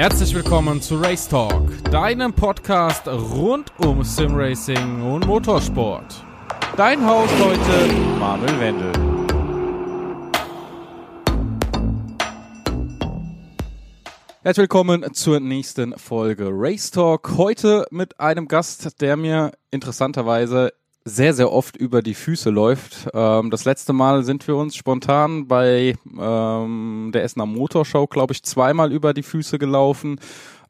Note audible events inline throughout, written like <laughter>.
Herzlich willkommen zu Race Talk, deinem Podcast rund um Simracing und Motorsport. Dein Host heute, Manuel Wendel. Herzlich willkommen zur nächsten Folge Race Talk. Heute mit einem Gast, der mir interessanterweise sehr, sehr oft über die Füße läuft. Ähm, das letzte Mal sind wir uns spontan bei ähm, der Essener Motorshow, glaube ich, zweimal über die Füße gelaufen.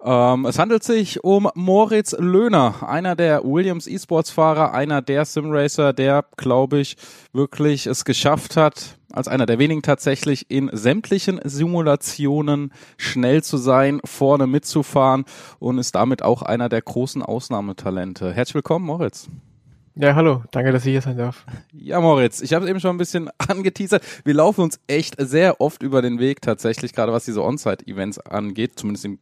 Ähm, es handelt sich um Moritz Löhner, einer der Williams E-Sports-Fahrer, einer der Simracer, der, glaube ich, wirklich es geschafft hat, als einer der wenigen tatsächlich in sämtlichen Simulationen schnell zu sein, vorne mitzufahren und ist damit auch einer der großen Ausnahmetalente. Herzlich willkommen, Moritz. Ja, hallo, danke, dass ich hier sein darf. Ja, Moritz, ich habe es eben schon ein bisschen <laughs> angeteasert. Wir laufen uns echt sehr oft über den Weg tatsächlich, gerade was diese On-Site-Events angeht, zumindest in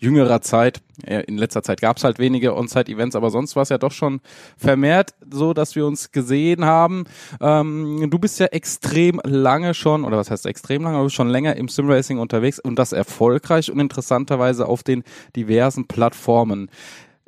jüngerer Zeit. In letzter Zeit gab es halt wenige On-Site-Events, aber sonst war es ja doch schon vermehrt so, dass wir uns gesehen haben. Ähm, du bist ja extrem lange schon, oder was heißt extrem lange, aber schon länger im Simracing unterwegs und das erfolgreich und interessanterweise auf den diversen Plattformen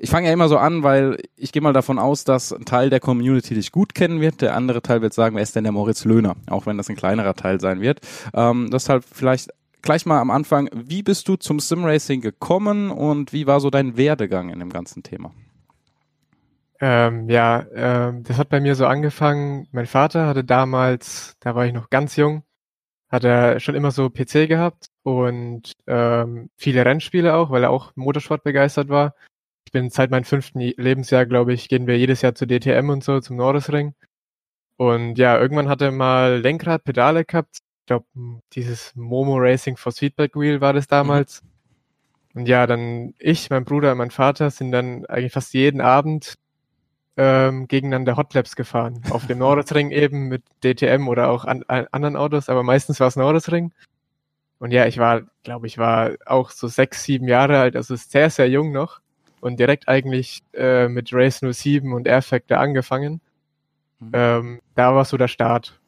ich fange ja immer so an, weil ich gehe mal davon aus, dass ein Teil der Community dich gut kennen wird. Der andere Teil wird sagen, wer ist denn der Moritz Löhner? Auch wenn das ein kleinerer Teil sein wird. Ähm, deshalb vielleicht gleich mal am Anfang, wie bist du zum Simracing gekommen und wie war so dein Werdegang in dem ganzen Thema? Ähm, ja, ähm, das hat bei mir so angefangen. Mein Vater hatte damals, da war ich noch ganz jung, hat er schon immer so PC gehabt und ähm, viele Rennspiele auch, weil er auch Motorsport begeistert war. Ich bin seit meinem fünften Lebensjahr, glaube ich, gehen wir jedes Jahr zu DTM und so, zum Nordesring. Und ja, irgendwann hat er mal Lenkrad, Pedale gehabt. Ich glaube, dieses Momo Racing for Feedback Wheel war das damals. Mhm. Und ja, dann ich, mein Bruder und mein Vater sind dann eigentlich fast jeden Abend ähm, gegeneinander Hotlaps gefahren. Auf dem <laughs> Nordesring eben mit DTM oder auch an, an anderen Autos, aber meistens war es Nordesring. Und ja, ich war, glaube ich, war auch so sechs, sieben Jahre alt, also sehr, sehr jung noch und direkt eigentlich äh, mit Race 07 und Air Factor angefangen. Mhm. Ähm, da war so der Start.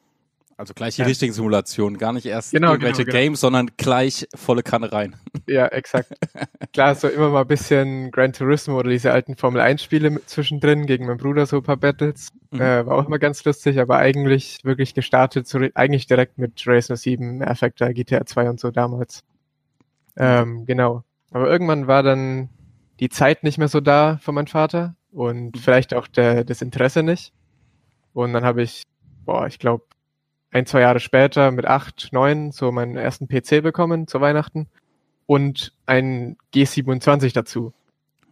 Also gleich die ja. richtigen Simulationen, gar nicht erst genau, irgendwelche genau, genau. Games, sondern gleich volle Kanne rein. Ja, exakt. <laughs> Klar, so immer mal ein bisschen Gran Turismo oder diese alten Formel 1 Spiele zwischendrin gegen meinen Bruder so ein paar Battles. Mhm. Äh, war auch immer ganz lustig, aber eigentlich wirklich gestartet, so, eigentlich direkt mit Race 07, Air Factor, GTA 2 und so damals. Ähm, genau. Aber irgendwann war dann die Zeit nicht mehr so da von meinem Vater und mhm. vielleicht auch der, das Interesse nicht. Und dann habe ich, boah, ich glaube, ein, zwei Jahre später mit acht, neun so meinen ersten PC bekommen zu Weihnachten und ein G27 dazu.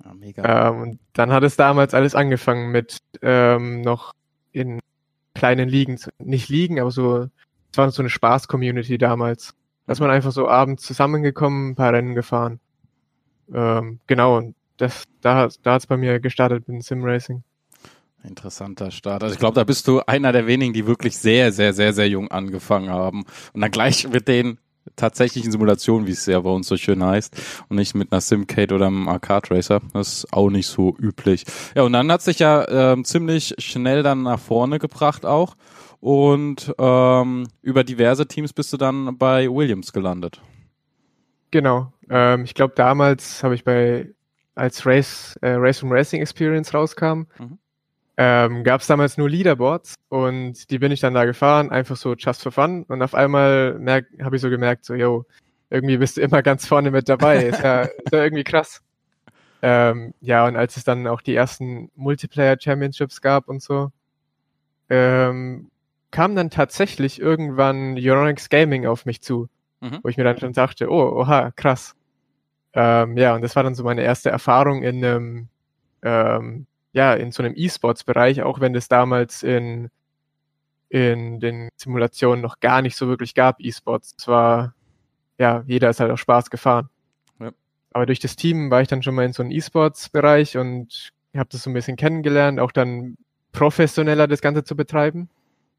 Ja, mega. Ähm, und dann hat es damals alles angefangen mit ähm, noch in kleinen Ligen, nicht Ligen, aber so, es war so eine Spaß-Community damals. Da ist man einfach so abends zusammengekommen, ein paar Rennen gefahren. Ähm, genau, und das, da, da hat es bei mir gestartet mit dem Sim-Racing. Interessanter Start. Also ich glaube, da bist du einer der wenigen, die wirklich sehr, sehr, sehr, sehr jung angefangen haben. Und dann gleich mit den tatsächlichen Simulationen, wie es ja bei uns so schön heißt, und nicht mit einer Simcade oder einem Arcade Racer. Das ist auch nicht so üblich. Ja, und dann hat sich ja ähm, ziemlich schnell dann nach vorne gebracht auch. Und ähm, über diverse Teams bist du dann bei Williams gelandet. Genau. Ähm, ich glaube, damals habe ich bei, als Race, äh, Race from Racing Experience rauskam, mhm. ähm, gab es damals nur Leaderboards und die bin ich dann da gefahren, einfach so just for fun. Und auf einmal habe ich so gemerkt, so, yo, irgendwie bist du immer ganz vorne mit dabei. ist, ja, ist ja irgendwie krass. Ähm, ja, und als es dann auch die ersten Multiplayer Championships gab und so, ähm, kam dann tatsächlich irgendwann Euronix Gaming auf mich zu mhm. wo ich mir dann schon dachte, oh, oha, krass. Ähm, ja, und das war dann so meine erste Erfahrung in einem, ähm, ja, in so einem E-Sports-Bereich, auch wenn das damals in, in den Simulationen noch gar nicht so wirklich gab, E-Sports. Es war, ja, jeder ist halt auch Spaß gefahren. Ja. Aber durch das Team war ich dann schon mal in so einem E-Sports-Bereich und habe das so ein bisschen kennengelernt, auch dann professioneller das Ganze zu betreiben.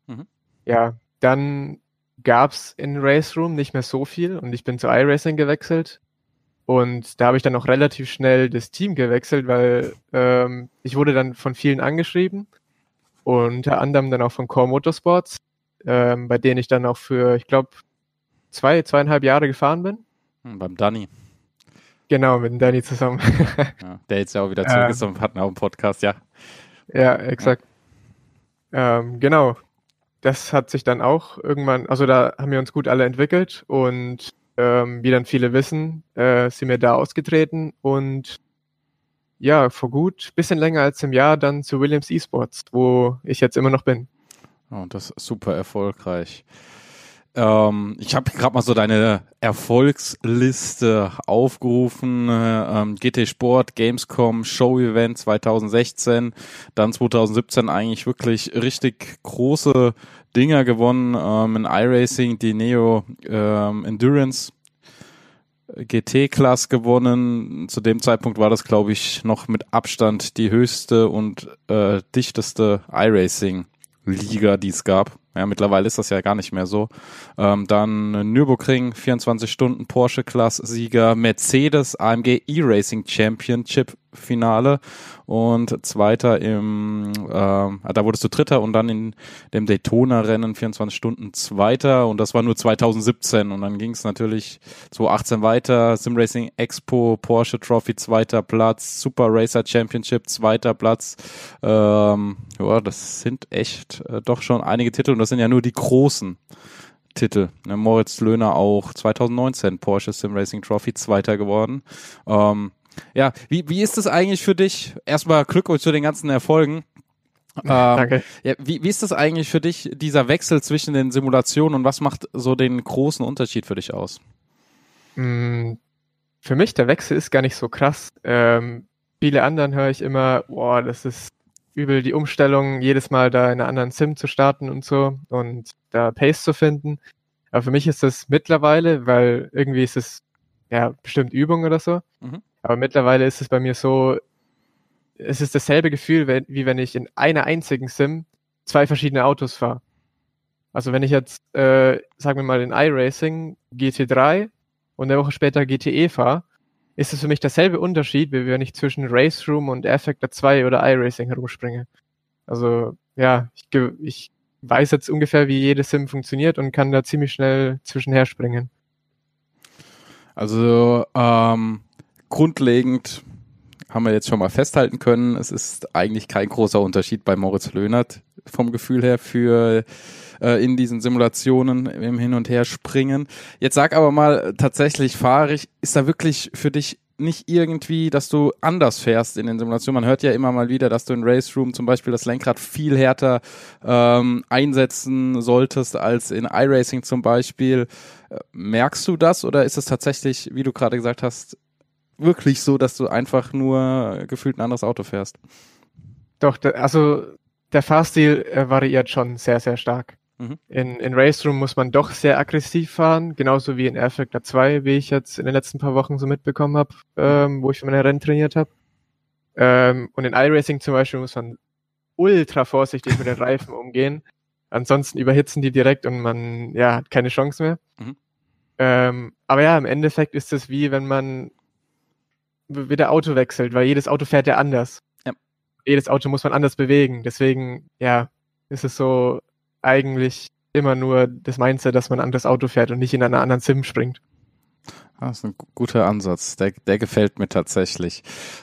Mhm. Ja, dann gab's in Race Room nicht mehr so viel und ich bin zu iRacing gewechselt. Und da habe ich dann auch relativ schnell das Team gewechselt, weil ähm, ich wurde dann von vielen angeschrieben. Unter anderem dann auch von Core Motorsports, ähm, bei denen ich dann auch für, ich glaube, zwei, zweieinhalb Jahre gefahren bin. Hm, beim Danny. Genau, mit Danny zusammen. <laughs> ja, der jetzt ja auch wieder zurück ist und hat auch einen Podcast, ja. Ja, exakt. Ja. Ähm, genau. Das hat sich dann auch irgendwann, also da haben wir uns gut alle entwickelt und ähm, wie dann viele wissen, äh, sind wir da ausgetreten und ja, vor gut bisschen länger als im Jahr dann zu Williams Esports, wo ich jetzt immer noch bin. Und oh, das ist super erfolgreich. Ähm, ich habe <laughs> gerade mal so deine Erfolgsliste aufgerufen. Ähm, GT Sport, Gamescom, Show Event 2016, dann 2017 eigentlich wirklich richtig große Dinger gewonnen. Ähm, in iRacing, die Neo ähm, Endurance GT-Class gewonnen. Zu dem Zeitpunkt war das, glaube ich, noch mit Abstand die höchste und äh, dichteste iRacing-Liga, die es gab. Ja, mittlerweile ist das ja gar nicht mehr so. Ähm, dann Nürburgring, 24 Stunden Porsche Class Sieger, Mercedes AMG E-Racing Championship Finale. Und Zweiter im, äh, da wurdest du Dritter und dann in dem Daytona-Rennen 24 Stunden Zweiter. Und das war nur 2017 und dann ging es natürlich 2018 weiter, Sim Racing Expo, Porsche Trophy zweiter Platz, Super Racer Championship zweiter Platz. Ähm, ja, das sind echt äh, doch schon einige Titel. Und das sind ja nur die großen. Titel. Ne, Moritz Löhner auch 2019 Porsche Sim Racing Trophy Zweiter geworden. Ähm, ja, wie, wie ist es eigentlich für dich? Erstmal Glückwunsch zu den ganzen Erfolgen. Ähm, <laughs> Danke. Ja, wie, wie ist das eigentlich für dich, dieser Wechsel zwischen den Simulationen und was macht so den großen Unterschied für dich aus? Mm, für mich, der Wechsel ist gar nicht so krass. Ähm, viele anderen höre ich immer, boah, das ist übel die Umstellung, jedes Mal da in einer anderen Sim zu starten und so und da Pace zu finden. Aber für mich ist das mittlerweile, weil irgendwie ist es ja bestimmt Übung oder so. Mhm. Aber mittlerweile ist es bei mir so, es ist dasselbe Gefühl, wenn, wie wenn ich in einer einzigen Sim zwei verschiedene Autos fahre. Also wenn ich jetzt, äh, sagen wir mal, in iRacing GT3 und eine Woche später GTE fahre, ist es für mich derselbe Unterschied, wie wenn ich zwischen Race Room und Air Factor 2 oder iRacing herumspringe. Also ja, ich, ich weiß jetzt ungefähr, wie jede Sim funktioniert und kann da ziemlich schnell zwischenher springen. Also ähm, grundlegend haben wir jetzt schon mal festhalten können, es ist eigentlich kein großer Unterschied bei Moritz Löhnert vom Gefühl her für äh, in diesen Simulationen im Hin und Her springen. Jetzt sag aber mal tatsächlich fahrig, ist da wirklich für dich nicht irgendwie, dass du anders fährst in den Simulationen. Man hört ja immer mal wieder, dass du in Race Room zum Beispiel das Lenkrad viel härter ähm, einsetzen solltest als in iRacing zum Beispiel. Äh, merkst du das oder ist es tatsächlich, wie du gerade gesagt hast, wirklich so, dass du einfach nur gefühlt ein anderes Auto fährst. Doch, also der Fahrstil äh, variiert schon sehr, sehr stark. Mhm. In, in Race Room muss man doch sehr aggressiv fahren, genauso wie in Air Factor 2, wie ich jetzt in den letzten paar Wochen so mitbekommen habe, ähm, wo ich für meine Rennen trainiert habe. Ähm, und in iRacing zum Beispiel muss man ultra vorsichtig mit den Reifen <laughs> umgehen. Ansonsten überhitzen die direkt und man ja, hat keine Chance mehr. Mhm. Ähm, aber ja, im Endeffekt ist es wie wenn man wieder Auto wechselt, weil jedes Auto fährt ja anders. Jedes Auto muss man anders bewegen. Deswegen, ja, ist es so eigentlich immer nur das Mindset, dass man ein anderes Auto fährt und nicht in einer anderen Sim springt. Das ist ein guter Ansatz. Der, der gefällt mir tatsächlich.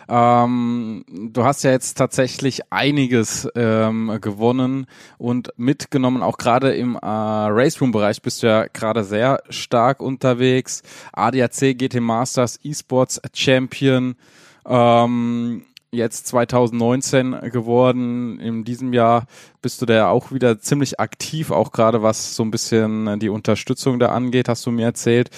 Ähm, du hast ja jetzt tatsächlich einiges ähm, gewonnen und mitgenommen. Auch gerade im äh, Race Room Bereich bist du ja gerade sehr stark unterwegs. ADAC GT Masters Esports Champion. Ähm, jetzt 2019 geworden. In diesem Jahr bist du da auch wieder ziemlich aktiv, auch gerade was so ein bisschen die Unterstützung da angeht, hast du mir erzählt.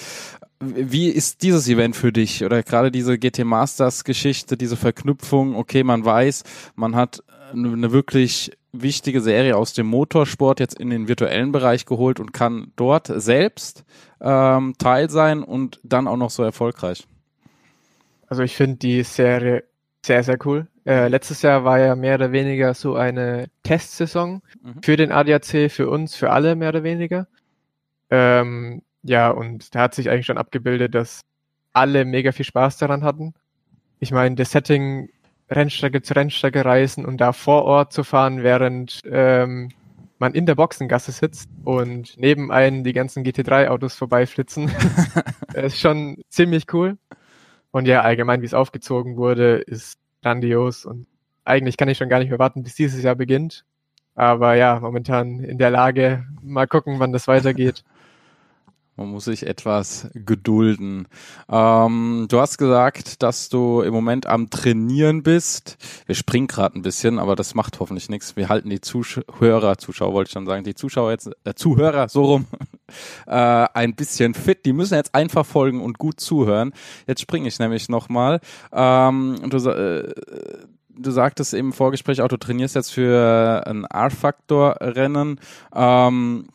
Wie ist dieses Event für dich oder gerade diese GT Masters Geschichte, diese Verknüpfung? Okay, man weiß, man hat eine wirklich wichtige Serie aus dem Motorsport jetzt in den virtuellen Bereich geholt und kann dort selbst ähm, Teil sein und dann auch noch so erfolgreich. Also ich finde die Serie sehr, sehr cool. Äh, letztes Jahr war ja mehr oder weniger so eine Testsaison mhm. für den ADAC, für uns, für alle mehr oder weniger. Ähm, ja, und da hat sich eigentlich schon abgebildet, dass alle mega viel Spaß daran hatten. Ich meine, das Setting, Rennstrecke zu Rennstrecke reisen und da vor Ort zu fahren, während ähm, man in der Boxengasse sitzt und neben einen die ganzen GT3-Autos vorbeiflitzen, <laughs> <laughs> ist schon ziemlich cool. Und ja, allgemein, wie es aufgezogen wurde, ist grandios und eigentlich kann ich schon gar nicht mehr warten, bis dieses Jahr beginnt. Aber ja, momentan in der Lage, mal gucken, wann das weitergeht. <laughs> Man muss sich etwas gedulden. Ähm, du hast gesagt, dass du im Moment am Trainieren bist. Wir springen gerade ein bisschen, aber das macht hoffentlich nichts. Wir halten die Zuhörer, Zuschauer wollte ich schon sagen, die Zuschauer jetzt, äh, Zuhörer so rum, <laughs> äh, ein bisschen fit. Die müssen jetzt einfach folgen und gut zuhören. Jetzt springe ich nämlich nochmal. Ähm, du, äh, du sagtest im Vorgespräch auch, du trainierst jetzt für ein R-Faktor-Rennen. Ähm,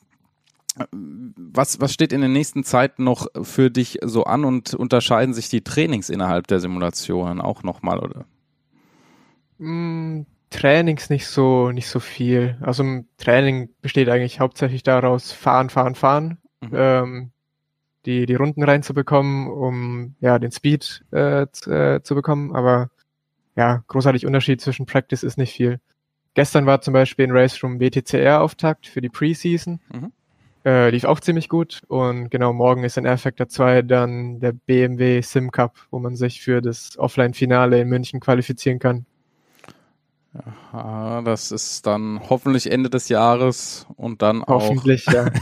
was, was steht in der nächsten Zeit noch für dich so an und unterscheiden sich die Trainings innerhalb der Simulationen auch nochmal, oder? Mm, Trainings nicht so, nicht so viel. Also im Training besteht eigentlich hauptsächlich daraus, fahren, fahren, fahren, mhm. ähm, die, die Runden reinzubekommen, um ja den Speed äh, zu, äh, zu bekommen. Aber ja, großartig Unterschied zwischen Practice ist nicht viel. Gestern war zum Beispiel ein Race Room WTCR-Auftakt für die Preseason. Mhm. Äh, lief auch ziemlich gut. Und genau, morgen ist in Air Factor 2 dann der BMW Sim Cup, wo man sich für das Offline-Finale in München qualifizieren kann. Aha, das ist dann hoffentlich Ende des Jahres und dann hoffentlich, auch. Hoffentlich,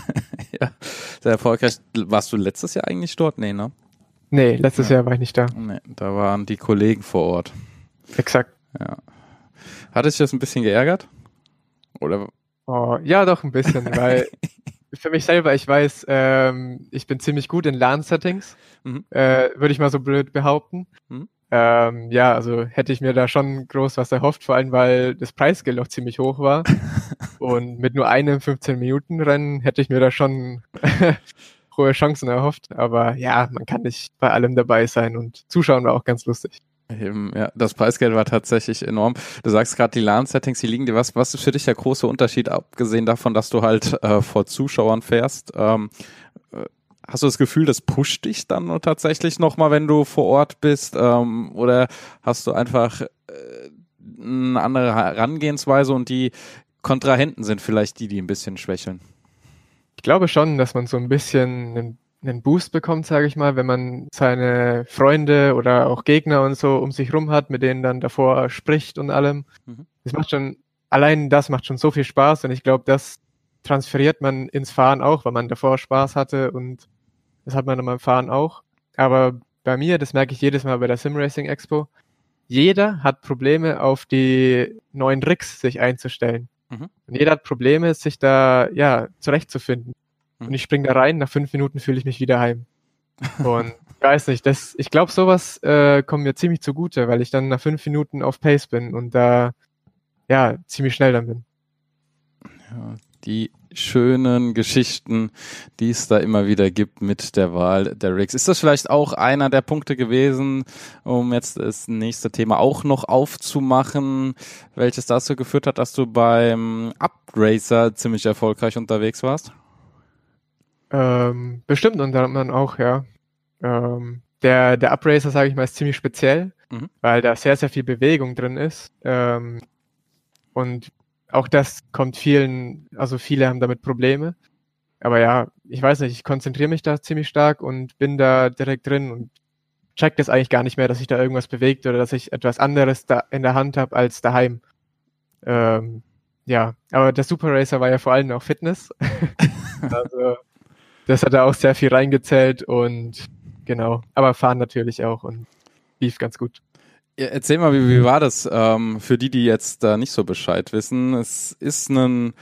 ja. <laughs> ja. Sehr erfolgreich. Warst du letztes Jahr eigentlich dort? Nee, ne? Nee, letztes ja. Jahr war ich nicht da. Nee, da waren die Kollegen vor Ort. Exakt. Ja. Hat es dich das ein bisschen geärgert? Oder? Oh, ja, doch ein bisschen, weil <laughs> für mich selber, ich weiß, ähm, ich bin ziemlich gut in LAN-Settings, mhm. äh, würde ich mal so blöd behaupten. Mhm. Ähm, ja, also hätte ich mir da schon groß was erhofft, vor allem weil das Preisgeld auch ziemlich hoch war. <laughs> und mit nur einem 15-Minuten-Rennen hätte ich mir da schon <laughs> hohe Chancen erhofft. Aber ja, man kann nicht bei allem dabei sein und zuschauen war auch ganz lustig. Eben, ja, das Preisgeld war tatsächlich enorm. Du sagst gerade, die LAN-Settings, die liegen dir. Was, was ist für dich der große Unterschied, abgesehen davon, dass du halt äh, vor Zuschauern fährst? Ähm, äh, hast du das Gefühl, das pusht dich dann tatsächlich nochmal, wenn du vor Ort bist? Ähm, oder hast du einfach äh, eine andere Herangehensweise und die Kontrahenten sind vielleicht die, die ein bisschen schwächeln? Ich glaube schon, dass man so ein bisschen einen einen Boost bekommt, sage ich mal, wenn man seine Freunde oder auch Gegner und so um sich rum hat, mit denen dann davor spricht und allem. Mhm. Das macht schon, allein das macht schon so viel Spaß und ich glaube, das transferiert man ins Fahren auch, weil man davor Spaß hatte und das hat man dann beim Fahren auch. Aber bei mir, das merke ich jedes Mal bei der Sim Racing Expo, jeder hat Probleme auf die neuen Rigs sich einzustellen. Mhm. Und jeder hat Probleme, sich da ja zurechtzufinden. Und ich springe da rein, nach fünf Minuten fühle ich mich wieder heim. Und ich <laughs> weiß nicht, das, ich glaube, sowas äh, kommt mir ziemlich zugute, weil ich dann nach fünf Minuten auf Pace bin und da ja ziemlich schnell dann bin. Ja, die schönen Geschichten, die es da immer wieder gibt mit der Wahl der Rigs. Ist das vielleicht auch einer der Punkte gewesen, um jetzt das nächste Thema auch noch aufzumachen, welches dazu geführt hat, dass du beim Upracer ziemlich erfolgreich unterwegs warst? Ähm, bestimmt unter anderem auch, ja. Ähm, der, der Upracer, sage ich mal, ist ziemlich speziell, mhm. weil da sehr, sehr viel Bewegung drin ist. Ähm, und auch das kommt vielen, also viele haben damit Probleme. Aber ja, ich weiß nicht, ich konzentriere mich da ziemlich stark und bin da direkt drin und check das eigentlich gar nicht mehr, dass sich da irgendwas bewegt oder dass ich etwas anderes da in der Hand habe als daheim. Ähm, ja, aber der Super Racer war ja vor allem auch Fitness. <laughs> also das hat er auch sehr viel reingezählt und genau, aber fahren natürlich auch und lief ganz gut. Ja, erzähl mal, wie, wie war das ähm, für die, die jetzt da nicht so Bescheid wissen? Es ist ein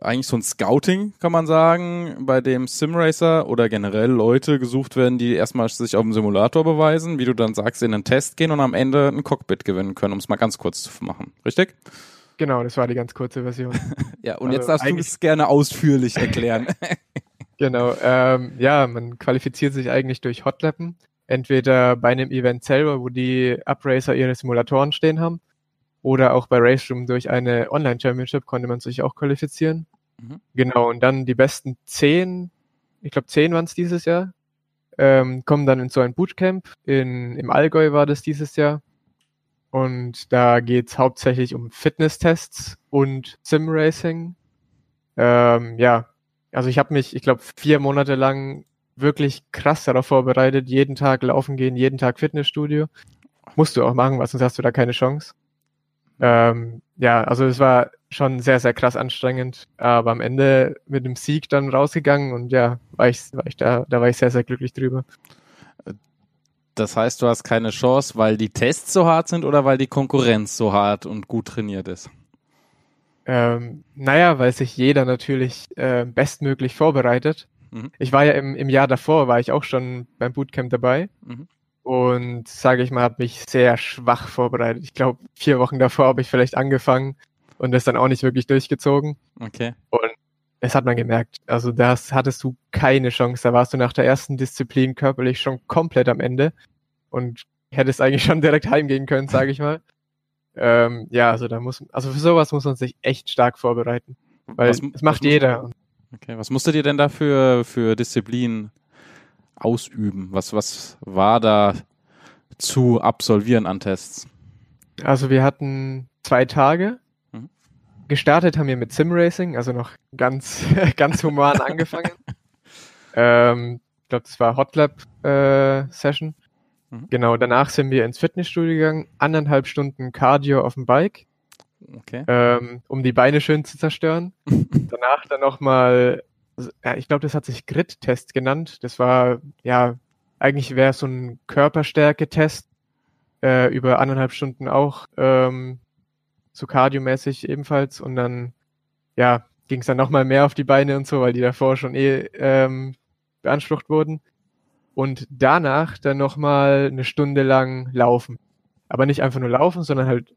eigentlich so ein Scouting, kann man sagen, bei dem Simracer oder generell Leute gesucht werden, die erstmal sich auf dem Simulator beweisen, wie du dann sagst, in einen Test gehen und am Ende ein Cockpit gewinnen können, um es mal ganz kurz zu machen. Richtig? Genau, das war die ganz kurze Version. <laughs> ja, und also jetzt darfst du es gerne ausführlich erklären. <laughs> Genau, ähm, ja, man qualifiziert sich eigentlich durch Hotlappen. Entweder bei einem Event selber, wo die Upracer ihre Simulatoren stehen haben, oder auch bei RaceRoom durch eine Online-Championship konnte man sich auch qualifizieren. Mhm. Genau, und dann die besten zehn, ich glaube zehn waren es dieses Jahr, ähm, kommen dann in so ein Bootcamp. In, Im Allgäu war das dieses Jahr. Und da geht's hauptsächlich um Fitnesstests und Sim-Racing. Ähm, ja, also ich habe mich, ich glaube, vier Monate lang wirklich krass darauf vorbereitet, jeden Tag laufen gehen, jeden Tag Fitnessstudio. Musst du auch machen, weil sonst hast du da keine Chance. Ähm, ja, also es war schon sehr, sehr krass anstrengend, aber am Ende mit dem Sieg dann rausgegangen und ja, war ich, war ich da, da war ich sehr, sehr glücklich drüber. Das heißt, du hast keine Chance, weil die Tests so hart sind oder weil die Konkurrenz so hart und gut trainiert ist? Ähm, naja, weil sich jeder natürlich äh, bestmöglich vorbereitet. Mhm. Ich war ja im, im Jahr davor, war ich auch schon beim Bootcamp dabei. Mhm. Und sage ich mal, habe mich sehr schwach vorbereitet. Ich glaube, vier Wochen davor habe ich vielleicht angefangen und das dann auch nicht wirklich durchgezogen. Okay. Und das hat man gemerkt. Also das hattest du keine Chance. Da warst du nach der ersten Disziplin körperlich schon komplett am Ende und hättest eigentlich schon direkt heimgehen können, sage ich mal. Ähm, ja, also da muss, also für sowas muss man sich echt stark vorbereiten. Weil was, das macht jeder. Okay, was musstet ihr denn da für, Disziplinen ausüben? Was, was war da zu absolvieren an Tests? Also wir hatten zwei Tage. Mhm. Gestartet haben wir mit Simracing, also noch ganz, <laughs> ganz human angefangen. <laughs> ähm, ich glaube, das war Hotlab äh, Session. Mhm. Genau, danach sind wir ins Fitnessstudio gegangen, anderthalb Stunden Cardio auf dem Bike, okay. ähm, um die Beine schön zu zerstören. <laughs> danach dann nochmal, ja, ich glaube, das hat sich Grit-Test genannt. Das war, ja, eigentlich wäre so ein Körperstärke-Test äh, über anderthalb Stunden auch, ähm, so kardiomäßig ebenfalls. Und dann, ja, ging es dann nochmal mehr auf die Beine und so, weil die davor schon eh ähm, beansprucht wurden und danach dann nochmal eine Stunde lang laufen. Aber nicht einfach nur laufen, sondern halt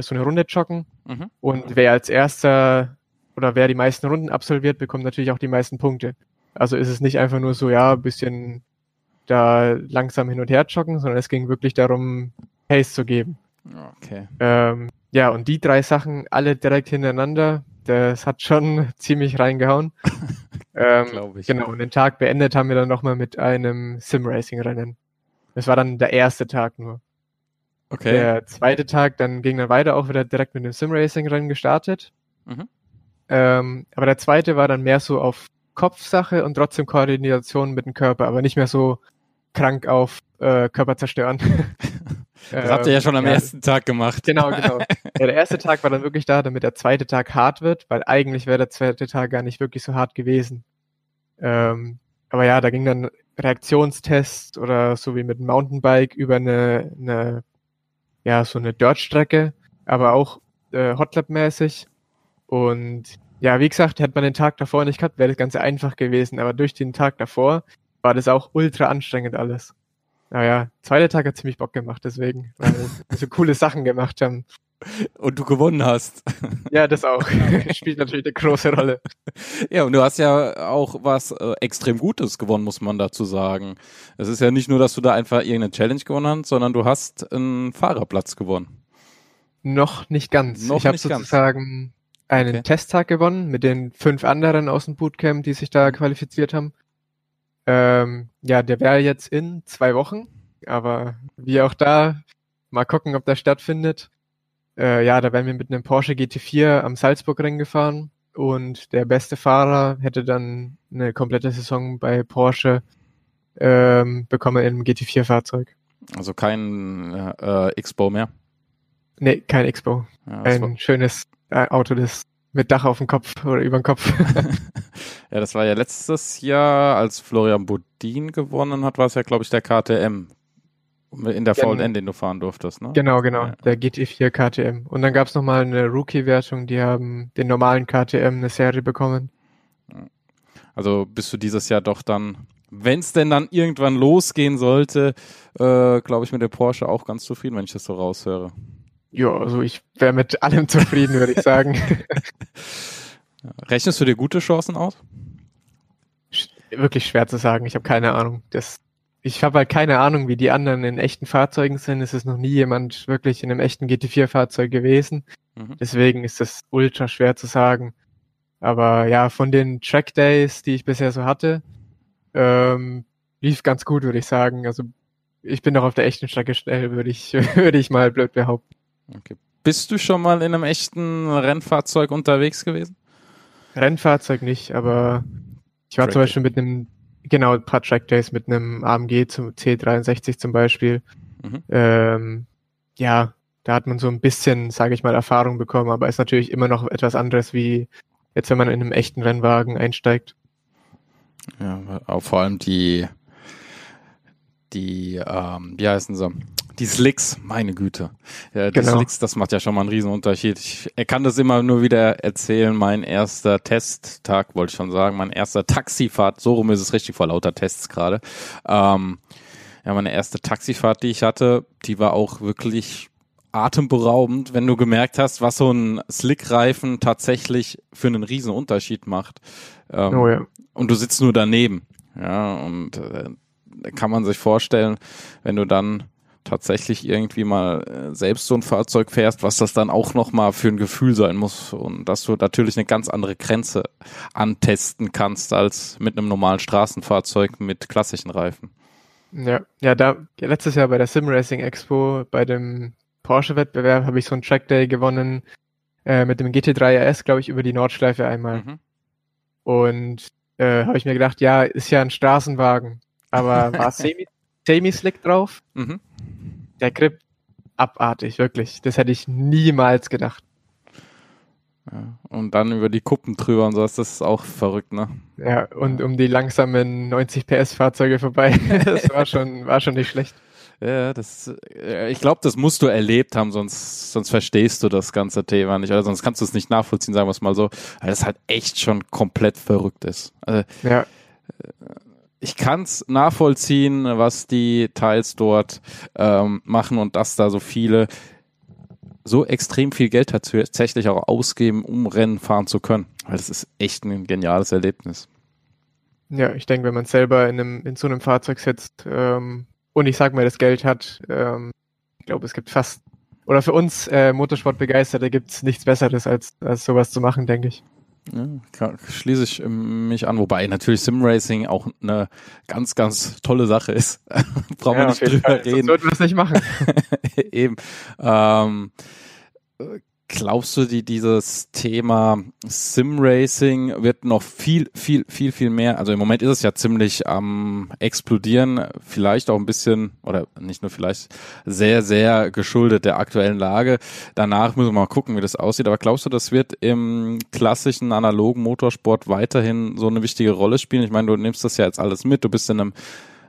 so eine Runde joggen. Mhm. Und wer als erster oder wer die meisten Runden absolviert, bekommt natürlich auch die meisten Punkte. Also ist es nicht einfach nur so, ja, ein bisschen da langsam hin und her joggen, sondern es ging wirklich darum, Pace zu geben. Okay. Ähm, ja, und die drei Sachen alle direkt hintereinander, das hat schon <laughs> ziemlich reingehauen. <laughs> ähm, ich. Genau, und den Tag beendet haben wir dann nochmal mit einem Sim-Racing-Rennen. Das war dann der erste Tag nur. Okay. Der zweite Tag, dann ging dann weiter auch wieder direkt mit dem Sim-Racing-Rennen gestartet. Mhm. Ähm, aber der zweite war dann mehr so auf Kopfsache und trotzdem Koordination mit dem Körper, aber nicht mehr so krank auf äh, Körper zerstören. <laughs> Das habt ihr ja schon am ja, ersten Tag gemacht. Genau, <laughs> genau. Ja, der erste Tag war dann wirklich da, damit der zweite Tag hart wird, weil eigentlich wäre der zweite Tag gar nicht wirklich so hart gewesen. Ähm, aber ja, da ging dann Reaktionstest oder so wie mit Mountainbike über eine, eine ja, so eine Dirt-Strecke, aber auch äh, Hotlap-mäßig. Und ja, wie gesagt, hätte man den Tag davor nicht gehabt, wäre das Ganze einfach gewesen. Aber durch den Tag davor war das auch ultra anstrengend alles. Naja, zweiter Tag hat ziemlich Bock gemacht, deswegen, weil wir so coole Sachen gemacht haben. Und du gewonnen hast. Ja, das auch. <laughs> Spielt natürlich eine große Rolle. Ja, und du hast ja auch was äh, extrem Gutes gewonnen, muss man dazu sagen. Es ist ja nicht nur, dass du da einfach irgendeine Challenge gewonnen hast, sondern du hast einen Fahrerplatz gewonnen. Noch nicht ganz. Noch ich habe sozusagen einen okay. Testtag gewonnen mit den fünf anderen aus dem Bootcamp, die sich da qualifiziert haben. Ähm, ja, der wäre jetzt in zwei Wochen, aber wie auch da, mal gucken, ob der stattfindet. Äh, ja, da wären wir mit einem Porsche GT4 am Salzburg-Ring gefahren und der beste Fahrer hätte dann eine komplette Saison bei Porsche ähm, bekommen in einem GT4-Fahrzeug. Also kein äh, Expo mehr? Nee, kein Expo. Ja, Ein schönes äh, Auto, das mit Dach auf dem Kopf oder über dem Kopf. <laughs> ja, das war ja letztes Jahr, als Florian Bodin gewonnen hat, war es ja, glaube ich, der KTM. In der VLN, genau. den du fahren durftest, ne? Genau, genau. Ja. Der GT4 KTM. Und dann gab es nochmal eine Rookie-Wertung, die haben den normalen KTM eine Serie bekommen. Also bist du dieses Jahr doch dann, wenn es denn dann irgendwann losgehen sollte, äh, glaube ich, mit der Porsche auch ganz zufrieden, wenn ich das so raushöre. Ja, also ich wäre mit allem zufrieden, würde ich sagen. <laughs> Rechnest du dir gute Chancen aus? Wirklich schwer zu sagen. Ich habe keine Ahnung. Das, ich habe halt keine Ahnung, wie die anderen in echten Fahrzeugen sind. Es ist noch nie jemand wirklich in einem echten GT4-Fahrzeug gewesen. Mhm. Deswegen ist das ultra schwer zu sagen. Aber ja, von den Track Days, die ich bisher so hatte, ähm, lief ganz gut, würde ich sagen. Also ich bin noch auf der echten Strecke schnell, würde ich, <laughs> würde ich mal blöd behaupten. Okay. Bist du schon mal in einem echten Rennfahrzeug unterwegs gewesen? Rennfahrzeug nicht, aber ich war Track zum Beispiel mit einem genau, ein paar Trackdays mit einem AMG zum C63 zum Beispiel. Mhm. Ähm, ja, da hat man so ein bisschen, sage ich mal, Erfahrung bekommen, aber ist natürlich immer noch etwas anderes wie jetzt, wenn man in einem echten Rennwagen einsteigt. Ja, auch vor allem die, die, ähm, wie heißen sie? Die Slicks, meine Güte. Ja, die genau. Slicks, das macht ja schon mal einen riesen Unterschied. Ich er kann das immer nur wieder erzählen. Mein erster Testtag, wollte ich schon sagen, mein erster Taxifahrt, so rum ist es richtig vor lauter Tests gerade. Ähm, ja, meine erste Taxifahrt, die ich hatte, die war auch wirklich atemberaubend, wenn du gemerkt hast, was so ein Slickreifen tatsächlich für einen riesen Unterschied macht. Ähm, oh ja. Und du sitzt nur daneben. Ja, und äh, kann man sich vorstellen, wenn du dann tatsächlich irgendwie mal äh, selbst so ein Fahrzeug fährst, was das dann auch nochmal für ein Gefühl sein muss und dass du natürlich eine ganz andere Grenze antesten kannst als mit einem normalen Straßenfahrzeug mit klassischen Reifen. Ja, ja, da letztes Jahr bei der Sim Racing Expo bei dem Porsche-Wettbewerb habe ich so einen Trackday gewonnen äh, mit dem GT3 RS, glaube ich, über die Nordschleife einmal. Mhm. Und äh, habe ich mir gedacht, ja, ist ja ein Straßenwagen, aber war <laughs> semi, semi-slick drauf. Mhm. Der Grip abartig, wirklich. Das hätte ich niemals gedacht. Ja, und dann über die Kuppen drüber und so, das ist auch verrückt, ne? Ja, und um die langsamen 90 PS Fahrzeuge vorbei. <laughs> das war schon, war schon nicht schlecht. Ja, das, äh, ich glaube, das musst du erlebt haben, sonst, sonst verstehst du das ganze Thema nicht, oder sonst kannst du es nicht nachvollziehen, sagen wir es mal so, weil das halt echt schon komplett verrückt ist. Also, ja. Ich kann es nachvollziehen, was die Teils dort ähm, machen und dass da so viele so extrem viel Geld tatsächlich auch ausgeben, um Rennen fahren zu können. Weil das ist echt ein geniales Erlebnis. Ja, ich denke, wenn man selber in, einem, in so einem Fahrzeug sitzt, ähm, und ich sag mal, das Geld hat, ähm, ich glaube, es gibt fast, oder für uns äh, Motorsportbegeisterte gibt es nichts Besseres, als, als sowas zu machen, denke ich. Ja, schließe ich ähm, mich an, wobei natürlich Simracing auch eine ganz, ganz tolle Sache ist. <laughs> Brauchen ja, wir nicht drüber Fall. reden. Sonst sollten wir es nicht machen. <laughs> Eben. Ähm, Glaubst du, die, dieses Thema Sim-Racing wird noch viel, viel, viel, viel mehr, also im Moment ist es ja ziemlich am explodieren, vielleicht auch ein bisschen, oder nicht nur vielleicht, sehr, sehr geschuldet der aktuellen Lage. Danach müssen wir mal gucken, wie das aussieht. Aber glaubst du, das wird im klassischen analogen Motorsport weiterhin so eine wichtige Rolle spielen? Ich meine, du nimmst das ja jetzt alles mit, du bist in einem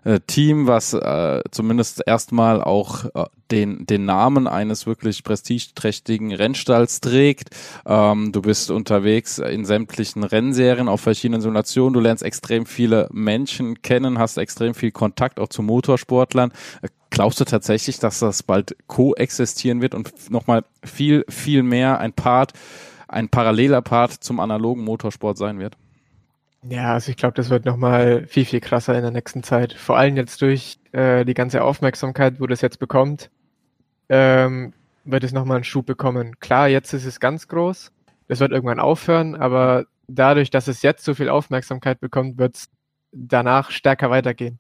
äh, Team, was äh, zumindest erstmal auch äh, den, den Namen eines wirklich prestigeträchtigen Rennstalls trägt. Ähm, du bist unterwegs in sämtlichen Rennserien auf verschiedenen Simulationen. Du lernst extrem viele Menschen kennen, hast extrem viel Kontakt auch zu Motorsportlern. Äh, glaubst du tatsächlich, dass das bald koexistieren wird und nochmal viel, viel mehr ein Part, ein paralleler Part zum analogen Motorsport sein wird? Ja, also ich glaube, das wird nochmal viel, viel krasser in der nächsten Zeit. Vor allem jetzt durch äh, die ganze Aufmerksamkeit, wo das jetzt bekommt, ähm, wird es nochmal einen Schub bekommen. Klar, jetzt ist es ganz groß. Das wird irgendwann aufhören, aber dadurch, dass es jetzt so viel Aufmerksamkeit bekommt, wird es danach stärker weitergehen.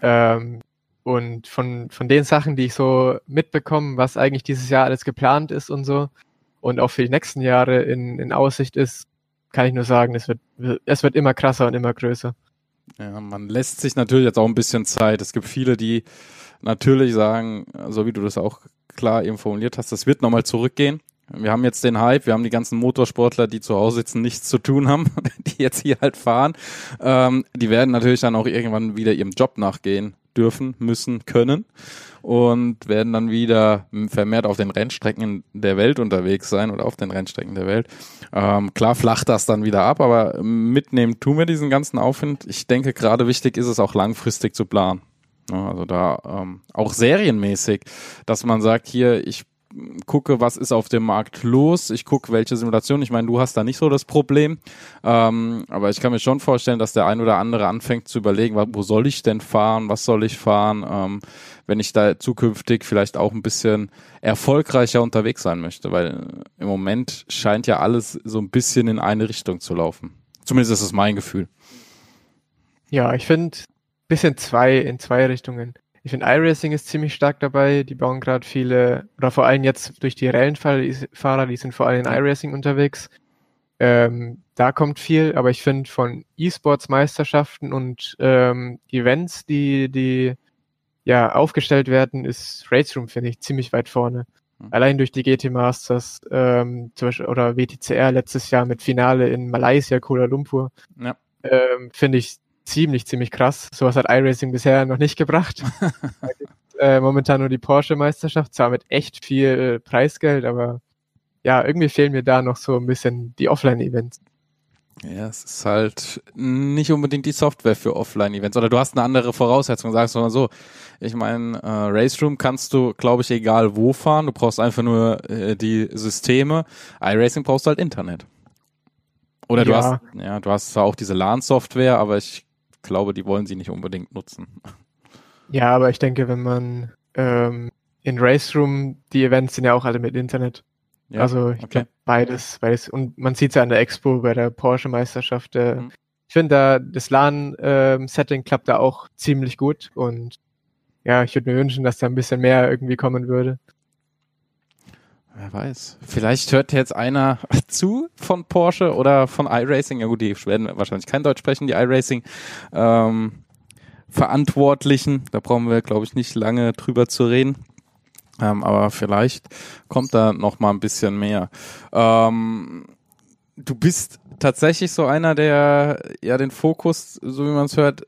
Ähm, und von, von den Sachen, die ich so mitbekomme, was eigentlich dieses Jahr alles geplant ist und so, und auch für die nächsten Jahre in, in Aussicht ist, kann ich nur sagen, es wird, es wird immer krasser und immer größer. Ja, man lässt sich natürlich jetzt auch ein bisschen Zeit. Es gibt viele, die natürlich sagen, so wie du das auch klar eben formuliert hast, das wird nochmal zurückgehen. Wir haben jetzt den Hype, wir haben die ganzen Motorsportler, die zu Hause sitzen, nichts zu tun haben, <laughs> die jetzt hier halt fahren. Ähm, die werden natürlich dann auch irgendwann wieder ihrem Job nachgehen dürfen, müssen, können und werden dann wieder vermehrt auf den Rennstrecken der Welt unterwegs sein oder auf den Rennstrecken der Welt. Ähm, klar flacht das dann wieder ab, aber mitnehmen tun wir diesen ganzen Aufwind. Ich denke, gerade wichtig ist es auch langfristig zu planen. Also da ähm, auch serienmäßig, dass man sagt, hier, ich gucke, was ist auf dem Markt los. Ich gucke, welche Simulation. Ich meine, du hast da nicht so das Problem. Ähm, aber ich kann mir schon vorstellen, dass der ein oder andere anfängt zu überlegen, wo soll ich denn fahren? Was soll ich fahren? Ähm, wenn ich da zukünftig vielleicht auch ein bisschen erfolgreicher unterwegs sein möchte. Weil im Moment scheint ja alles so ein bisschen in eine Richtung zu laufen. Zumindest ist es mein Gefühl. Ja, ich finde bisschen zwei in zwei Richtungen. Ich finde, iRacing ist ziemlich stark dabei. Die bauen gerade viele, oder vor allem jetzt durch die Rallenfahrer, die sind vor allem in iRacing unterwegs. Ähm, da kommt viel, aber ich finde von E-Sports-Meisterschaften und ähm, Events, die, die ja aufgestellt werden, ist Race Room, finde ich, ziemlich weit vorne. Mhm. Allein durch die GT Masters ähm, zum Beispiel, oder WTCR letztes Jahr mit Finale in Malaysia, Kuala Lumpur, ja. ähm, finde ich ziemlich, ziemlich krass. Sowas hat iRacing bisher noch nicht gebracht. <laughs> äh, momentan nur die Porsche-Meisterschaft, zwar mit echt viel Preisgeld, aber ja, irgendwie fehlen mir da noch so ein bisschen die Offline-Events. Ja, es ist halt nicht unbedingt die Software für Offline-Events. Oder du hast eine andere Voraussetzung, sagst du mal so. Ich meine, äh, Race Room kannst du, glaube ich, egal wo fahren. Du brauchst einfach nur äh, die Systeme. iRacing brauchst du halt Internet. Oder du ja. hast, ja, du hast zwar auch diese LAN-Software, aber ich glaube, die wollen sie nicht unbedingt nutzen. Ja, aber ich denke, wenn man ähm, in Race Room, die Events sind ja auch alle mit Internet. Ja, also ich okay. glaube beides, beides. Und man sieht es ja an der Expo bei der Porsche-Meisterschaft. Äh, mhm. Ich finde da das LAN-Setting ähm, klappt da auch ziemlich gut und ja, ich würde mir wünschen, dass da ein bisschen mehr irgendwie kommen würde. Wer weiß. Vielleicht hört jetzt einer <laughs> zu von Porsche oder von iRacing. Ja gut, die werden wahrscheinlich kein Deutsch sprechen, die iRacing. Ähm, Verantwortlichen. Da brauchen wir, glaube ich, nicht lange drüber zu reden. Ähm, aber vielleicht kommt da noch mal ein bisschen mehr. Ähm, du bist tatsächlich so einer, der ja den Fokus, so wie man es hört,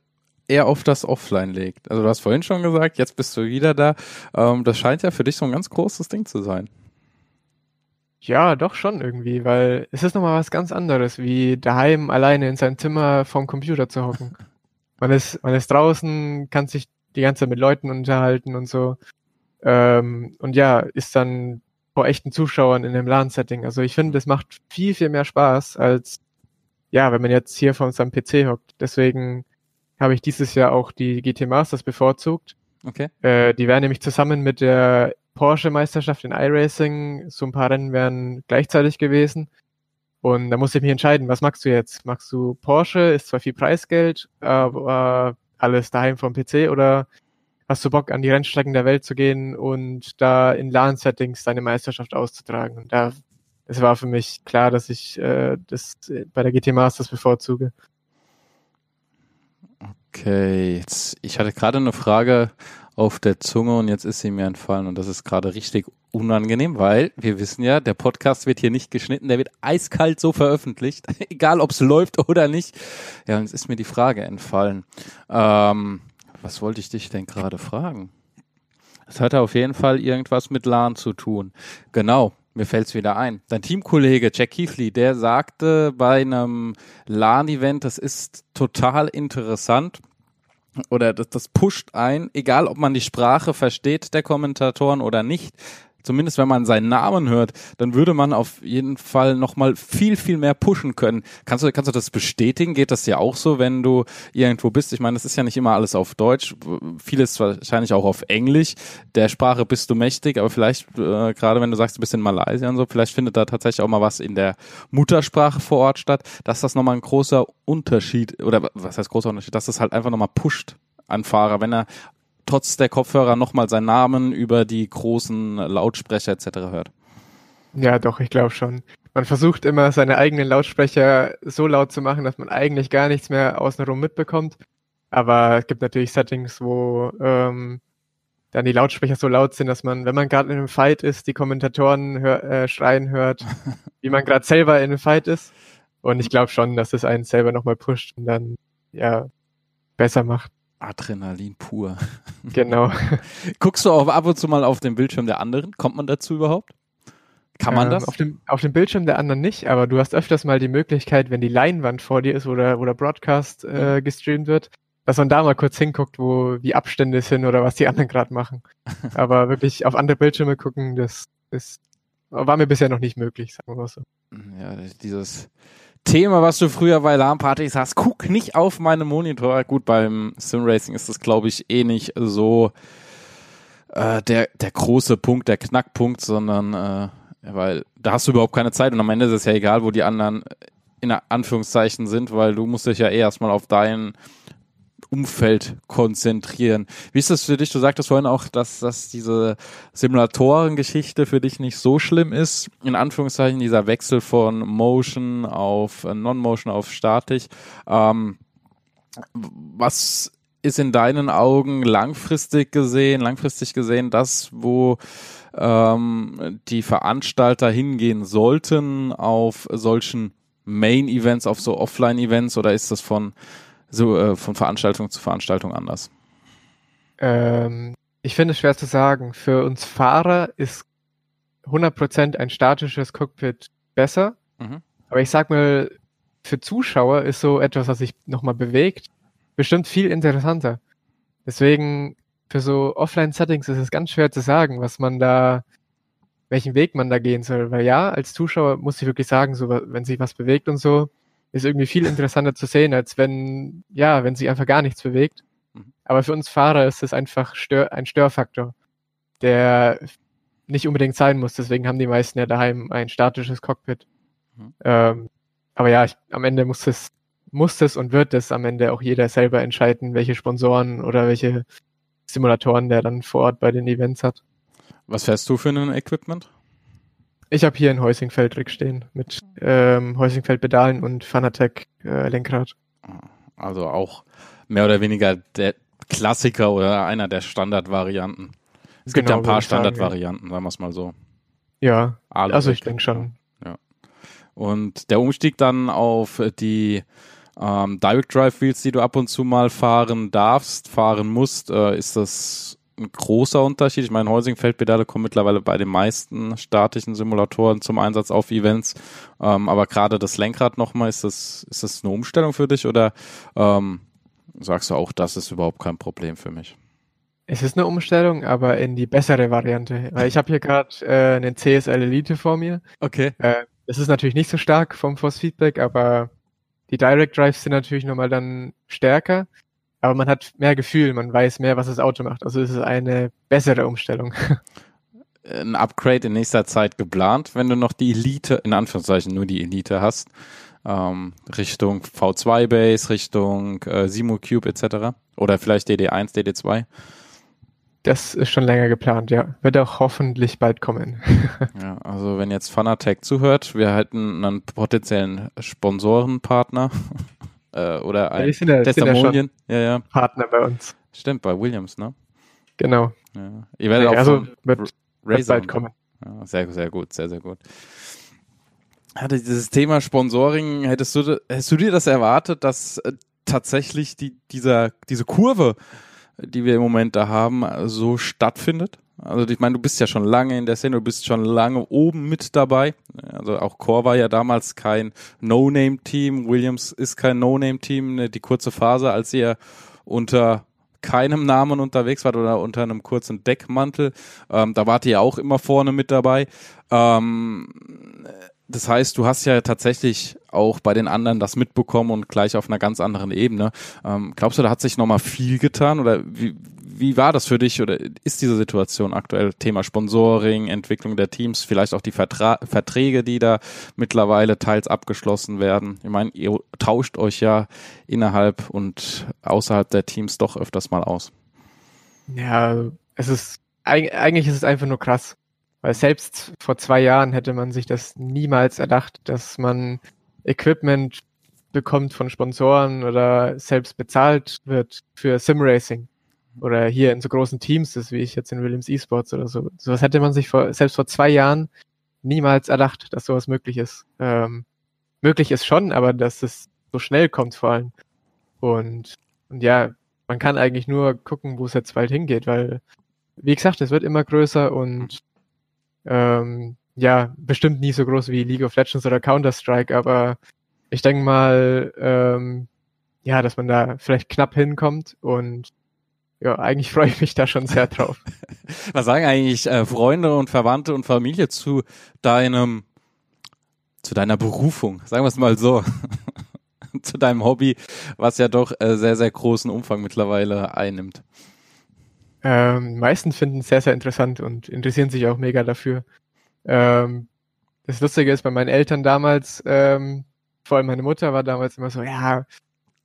eher auf das Offline legt. Also du hast vorhin schon gesagt, jetzt bist du wieder da. Ähm, das scheint ja für dich so ein ganz großes Ding zu sein. Ja, doch schon irgendwie, weil es ist nochmal was ganz anderes, wie daheim alleine in seinem Zimmer vorm Computer zu hocken. <laughs> Man ist, man ist draußen, kann sich die ganze Zeit mit Leuten unterhalten und so. Ähm, und ja, ist dann vor echten Zuschauern in dem LAN-Setting. Also ich finde, das macht viel, viel mehr Spaß als, ja, wenn man jetzt hier vor seinem PC hockt. Deswegen habe ich dieses Jahr auch die GT Masters bevorzugt. Okay. Äh, die wären nämlich zusammen mit der Porsche-Meisterschaft in iRacing, so ein paar Rennen wären gleichzeitig gewesen. Und da musste ich mich entscheiden, was magst du jetzt? Magst du Porsche, ist zwar viel Preisgeld, aber alles daheim vom PC oder hast du Bock, an die Rennstrecken der Welt zu gehen und da in LAN-Settings deine Meisterschaft auszutragen. Und da, es war für mich klar, dass ich äh, das bei der GT Masters bevorzuge. Okay, jetzt, ich hatte gerade eine Frage auf der Zunge und jetzt ist sie mir entfallen und das ist gerade richtig unangenehm, weil wir wissen ja, der Podcast wird hier nicht geschnitten, der wird eiskalt so veröffentlicht, <laughs> egal ob es läuft oder nicht. Ja, und jetzt ist mir die Frage entfallen. Ähm, was wollte ich dich denn gerade fragen? Es hatte auf jeden Fall irgendwas mit LAN zu tun. Genau, mir fällt's wieder ein. Dein Teamkollege Jack Keithley, der sagte bei einem LAN-Event, das ist total interessant oder das, das pusht ein, egal ob man die Sprache versteht der Kommentatoren oder nicht zumindest wenn man seinen Namen hört, dann würde man auf jeden Fall nochmal viel, viel mehr pushen können. Kannst du, kannst du das bestätigen? Geht das dir auch so, wenn du irgendwo bist? Ich meine, es ist ja nicht immer alles auf Deutsch, vieles wahrscheinlich auch auf Englisch. Der Sprache bist du mächtig, aber vielleicht, äh, gerade wenn du sagst, du bist in Malaysia und so, vielleicht findet da tatsächlich auch mal was in der Muttersprache vor Ort statt, dass das nochmal ein großer Unterschied, oder was heißt großer Unterschied, dass das halt einfach nochmal pusht an Fahrer, wenn er trotz der Kopfhörer nochmal seinen Namen über die großen Lautsprecher etc. hört. Ja, doch, ich glaube schon. Man versucht immer, seine eigenen Lautsprecher so laut zu machen, dass man eigentlich gar nichts mehr außenrum mitbekommt. Aber es gibt natürlich Settings, wo ähm, dann die Lautsprecher so laut sind, dass man, wenn man gerade in einem Fight ist, die Kommentatoren hör, äh, schreien hört, <laughs> wie man gerade selber in einem Fight ist. Und ich glaube schon, dass es einen selber nochmal pusht und dann ja besser macht. Adrenalin pur. Genau. <laughs> Guckst du auch ab und zu mal auf den Bildschirm der anderen? Kommt man dazu überhaupt? Kann man ähm, das? Auf dem, auf dem Bildschirm der anderen nicht, aber du hast öfters mal die Möglichkeit, wenn die Leinwand vor dir ist oder, oder Broadcast äh, gestreamt wird, dass man da mal kurz hinguckt, wo die Abstände sind oder was die anderen gerade machen. <laughs> aber wirklich auf andere Bildschirme gucken, das, das war mir bisher noch nicht möglich, sagen wir mal so. Ja, dieses Thema, was du früher bei LAN-Partys hast, guck nicht auf meinen Monitor. Gut, beim Simracing ist das, glaube ich, eh nicht so äh, der, der große Punkt, der Knackpunkt, sondern äh, weil da hast du überhaupt keine Zeit und am Ende ist es ja egal, wo die anderen in Anführungszeichen sind, weil du musst dich ja eh erstmal auf deinen Umfeld konzentrieren. Wie ist das für dich? Du sagtest vorhin auch, dass, dass diese Simulatoren-Geschichte für dich nicht so schlimm ist. In Anführungszeichen dieser Wechsel von Motion auf äh, Non-Motion auf statisch. Ähm, was ist in deinen Augen langfristig gesehen, langfristig gesehen das, wo ähm, die Veranstalter hingehen sollten auf solchen Main-Events, auf so Offline-Events oder ist das von so äh, von Veranstaltung zu Veranstaltung anders? Ähm, ich finde es schwer zu sagen. Für uns Fahrer ist 100% ein statisches Cockpit besser. Mhm. Aber ich sag mal, für Zuschauer ist so etwas, was sich nochmal bewegt, bestimmt viel interessanter. Deswegen für so Offline-Settings ist es ganz schwer zu sagen, was man da, welchen Weg man da gehen soll. Weil ja, als Zuschauer muss ich wirklich sagen, so wenn sich was bewegt und so, ist irgendwie viel interessanter zu sehen, als wenn, ja, wenn sich einfach gar nichts bewegt. Mhm. Aber für uns Fahrer ist es einfach Stör ein Störfaktor, der nicht unbedingt sein muss. Deswegen haben die meisten ja daheim ein statisches Cockpit. Mhm. Ähm, aber ja, ich, am Ende muss es muss es und wird es am Ende auch jeder selber entscheiden, welche Sponsoren oder welche Simulatoren der dann vor Ort bei den Events hat. Was fährst du für ein Equipment? Ich habe hier ein Häusingfeld stehen mit ähm, Häusingfeld-Pedalen und Fanatec äh, Lenkrad. Also auch mehr oder weniger der Klassiker oder einer der Standardvarianten. Es gibt genau, ja ein paar Standardvarianten, sagen wir es mal so. Ja, Alle also ich denke schon. Ja. Und der Umstieg dann auf die ähm, Direct Drive Wheels, die du ab und zu mal fahren darfst, fahren musst, äh, ist das ein großer Unterschied. Ich meine, Häusing-Feldpedale kommen mittlerweile bei den meisten statischen Simulatoren zum Einsatz auf Events. Ähm, aber gerade das Lenkrad nochmal, ist das, ist das eine Umstellung für dich oder ähm, sagst du auch, das ist überhaupt kein Problem für mich? Es ist eine Umstellung, aber in die bessere Variante. Weil ich habe hier gerade äh, einen CSL Elite vor mir. Okay. Äh, das ist natürlich nicht so stark vom Force Feedback, aber die Direct Drives sind natürlich nochmal dann stärker, aber man hat mehr Gefühl, man weiß mehr, was das Auto macht. Also es ist eine bessere Umstellung. Ein Upgrade in nächster Zeit geplant, wenn du noch die Elite, in Anführungszeichen nur die Elite hast, ähm, Richtung V2 Base, Richtung äh, Simo Cube etc. Oder vielleicht DD1, DD2. Das ist schon länger geplant, ja. Wird auch hoffentlich bald kommen. <laughs> ja, also wenn jetzt Fanatec zuhört, wir hätten einen potenziellen Sponsorenpartner äh, oder ein ja, Testamonien. Ja, ja, Partner bei uns. Stimmt, bei Williams, ne? Genau. Ja. Ihr werdet ja, auch also wird, wird bald kommen. Ja, sehr, sehr gut, sehr, sehr gut. Hatte dieses Thema Sponsoring, hättest du, hättest du dir das erwartet, dass äh, tatsächlich die, dieser, diese Kurve die wir im Moment da haben, so stattfindet. Also ich meine, du bist ja schon lange in der Szene, du bist schon lange oben mit dabei. Also auch Core war ja damals kein No-Name-Team, Williams ist kein No-Name-Team. Ne, die kurze Phase, als ihr unter keinem Namen unterwegs wart oder unter einem kurzen Deckmantel, ähm, da wart ihr ja auch immer vorne mit dabei. Ähm, das heißt, du hast ja tatsächlich auch bei den anderen das mitbekommen und gleich auf einer ganz anderen Ebene. Ähm, glaubst du, da hat sich nochmal viel getan oder wie, wie war das für dich oder ist diese Situation aktuell Thema Sponsoring, Entwicklung der Teams, vielleicht auch die Vertra Verträge, die da mittlerweile teils abgeschlossen werden? Ich meine, ihr tauscht euch ja innerhalb und außerhalb der Teams doch öfters mal aus. Ja, es ist eigentlich ist es einfach nur krass. Weil selbst vor zwei Jahren hätte man sich das niemals erdacht, dass man Equipment bekommt von Sponsoren oder selbst bezahlt wird für Simracing. Oder hier in so großen Teams das wie ich jetzt in Williams Esports oder so. Sowas hätte man sich vor, selbst vor zwei Jahren niemals erdacht, dass sowas möglich ist. Ähm, möglich ist schon, aber dass es so schnell kommt vor allem. Und, und ja, man kann eigentlich nur gucken, wo es jetzt bald hingeht, weil, wie gesagt, es wird immer größer und ähm, ja, bestimmt nie so groß wie League of Legends oder Counter-Strike, aber ich denke mal, ähm, ja, dass man da vielleicht knapp hinkommt und ja, eigentlich <laughs> freue ich mich da schon sehr drauf. <laughs> Was sagen eigentlich äh, Freunde und Verwandte und Familie zu deinem, zu deiner Berufung? Sagen wir es mal so. <laughs> zu deinem Hobby, was ja doch äh, sehr, sehr großen Umfang mittlerweile einnimmt. Ähm, meisten finden es sehr, sehr interessant und interessieren sich auch mega dafür. Ähm, das Lustige ist, bei meinen Eltern damals, ähm, vor allem meine Mutter war damals immer so, ja,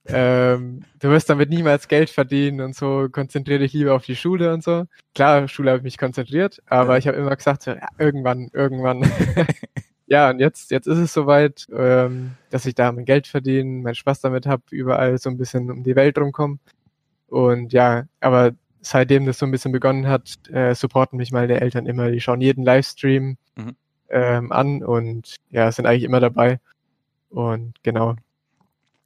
ähm, du wirst damit niemals Geld verdienen und so, konzentriere dich lieber auf die Schule und so. Klar, Schule habe ich mich konzentriert, aber ja. ich habe immer gesagt, so, ja, irgendwann, irgendwann. <laughs> ja, und jetzt, jetzt ist es soweit, ähm, dass ich da mein Geld verdiene, meinen Spaß damit habe, überall so ein bisschen um die Welt rumkommen. Und ja, aber seitdem das so ein bisschen begonnen hat, äh, supporten mich meine Eltern immer. Die schauen jeden Livestream mhm. ähm, an und ja, sind eigentlich immer dabei. Und genau,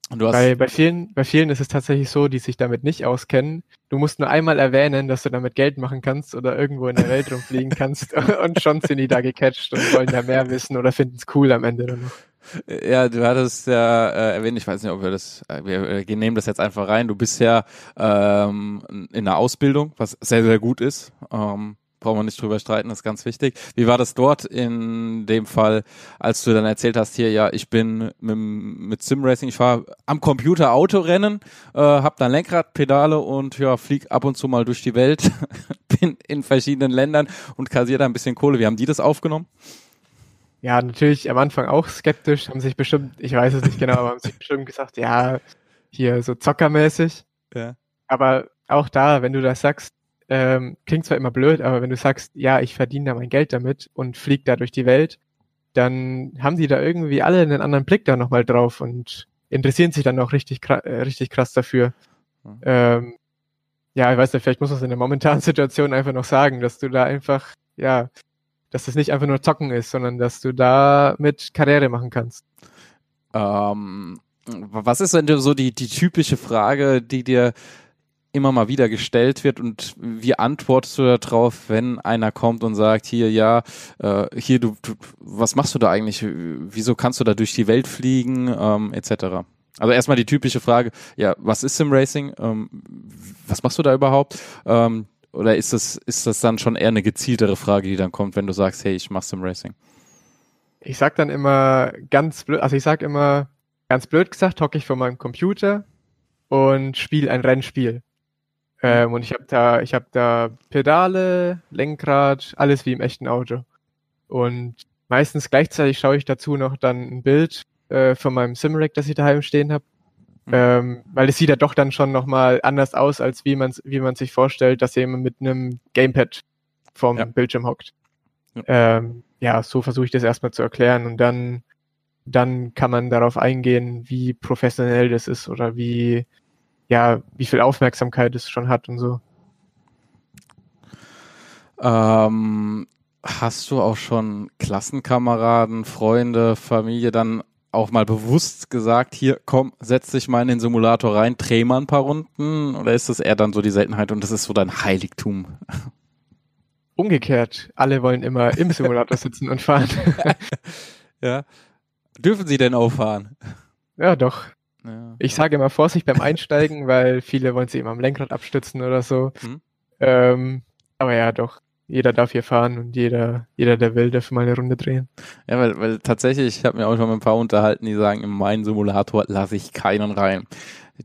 bei, bei, vielen, bei vielen ist es tatsächlich so, die sich damit nicht auskennen. Du musst nur einmal erwähnen, dass du damit Geld machen kannst oder irgendwo in der Welt rumfliegen kannst <laughs> und schon sind die da gecatcht und wollen da mehr wissen oder finden es cool am Ende dann noch. Ja, du hattest ja äh, erwähnt, ich weiß nicht, ob wir das, äh, wir, wir nehmen das jetzt einfach rein. Du bist ja ähm, in der Ausbildung, was sehr, sehr gut ist. Ähm, brauchen wir nicht drüber streiten, ist ganz wichtig. Wie war das dort in dem Fall, als du dann erzählt hast, hier, ja, ich bin mit, mit Simracing, ich fahre am Computer Autorennen, äh, hab dann Lenkrad, Pedale und ja, flieg ab und zu mal durch die Welt, <laughs> bin in verschiedenen Ländern und kassiere da ein bisschen Kohle. Wie haben die das aufgenommen? Ja, natürlich am Anfang auch skeptisch, haben sich bestimmt, ich weiß es nicht genau, aber haben sich bestimmt gesagt, ja, hier so zockermäßig. Ja. Aber auch da, wenn du das sagst, ähm, klingt zwar immer blöd, aber wenn du sagst, ja, ich verdiene da mein Geld damit und fliege da durch die Welt, dann haben die da irgendwie alle einen anderen Blick da nochmal drauf und interessieren sich dann auch richtig, äh, richtig krass dafür. Mhm. Ähm, ja, ich weiß nicht, vielleicht muss man es in der momentanen Situation einfach noch sagen, dass du da einfach, ja, dass das nicht einfach nur Zocken ist, sondern dass du da mit Karriere machen kannst. Ähm, was ist denn so die, die typische Frage, die dir immer mal wieder gestellt wird und wie antwortest du darauf, wenn einer kommt und sagt, hier, ja, äh, hier, du, du, was machst du da eigentlich? Wieso kannst du da durch die Welt fliegen, ähm, etc. Also erstmal die typische Frage, ja, was ist Simracing? Ähm, was machst du da überhaupt? Ähm, oder ist das, ist das dann schon eher eine gezieltere Frage, die dann kommt, wenn du sagst, hey, ich mach Simracing? Ich sag dann immer ganz blöd, also ich sag immer, ganz blöd gesagt, hocke ich vor meinem Computer und spiele ein Rennspiel. Ähm, und ich habe da, ich da Pedale, Lenkrad, alles wie im echten Auto. Und meistens gleichzeitig schaue ich dazu noch dann ein Bild äh, von meinem Simrack, das ich daheim stehen habe. Mhm. Ähm, weil es sieht ja doch dann schon nochmal anders aus, als wie man wie man sich vorstellt, dass jemand mit einem Gamepad vorm ja. Bildschirm hockt. Ja. Ähm, ja, so versuche ich das erstmal zu erklären und dann, dann kann man darauf eingehen, wie professionell das ist oder wie, ja, wie viel Aufmerksamkeit es schon hat und so. Ähm, hast du auch schon Klassenkameraden, Freunde, Familie dann auch mal bewusst gesagt, hier komm, setz dich mal in den Simulator rein, dreh mal ein paar Runden? Oder ist das eher dann so die Seltenheit und das ist so dein Heiligtum? <laughs> Umgekehrt, alle wollen immer im Simulator sitzen und fahren. <laughs> ja. Dürfen sie denn auch fahren? Ja, doch. Ja. Ich sage immer Vorsicht beim Einsteigen, weil viele wollen sich immer am Lenkrad abstützen oder so. Hm. Ähm, aber ja, doch. Jeder darf hier fahren und jeder, jeder, der will, darf mal eine Runde drehen. Ja, weil, weil tatsächlich, ich habe mir auch schon mit ein paar unterhalten, die sagen, in meinen Simulator lasse ich keinen rein.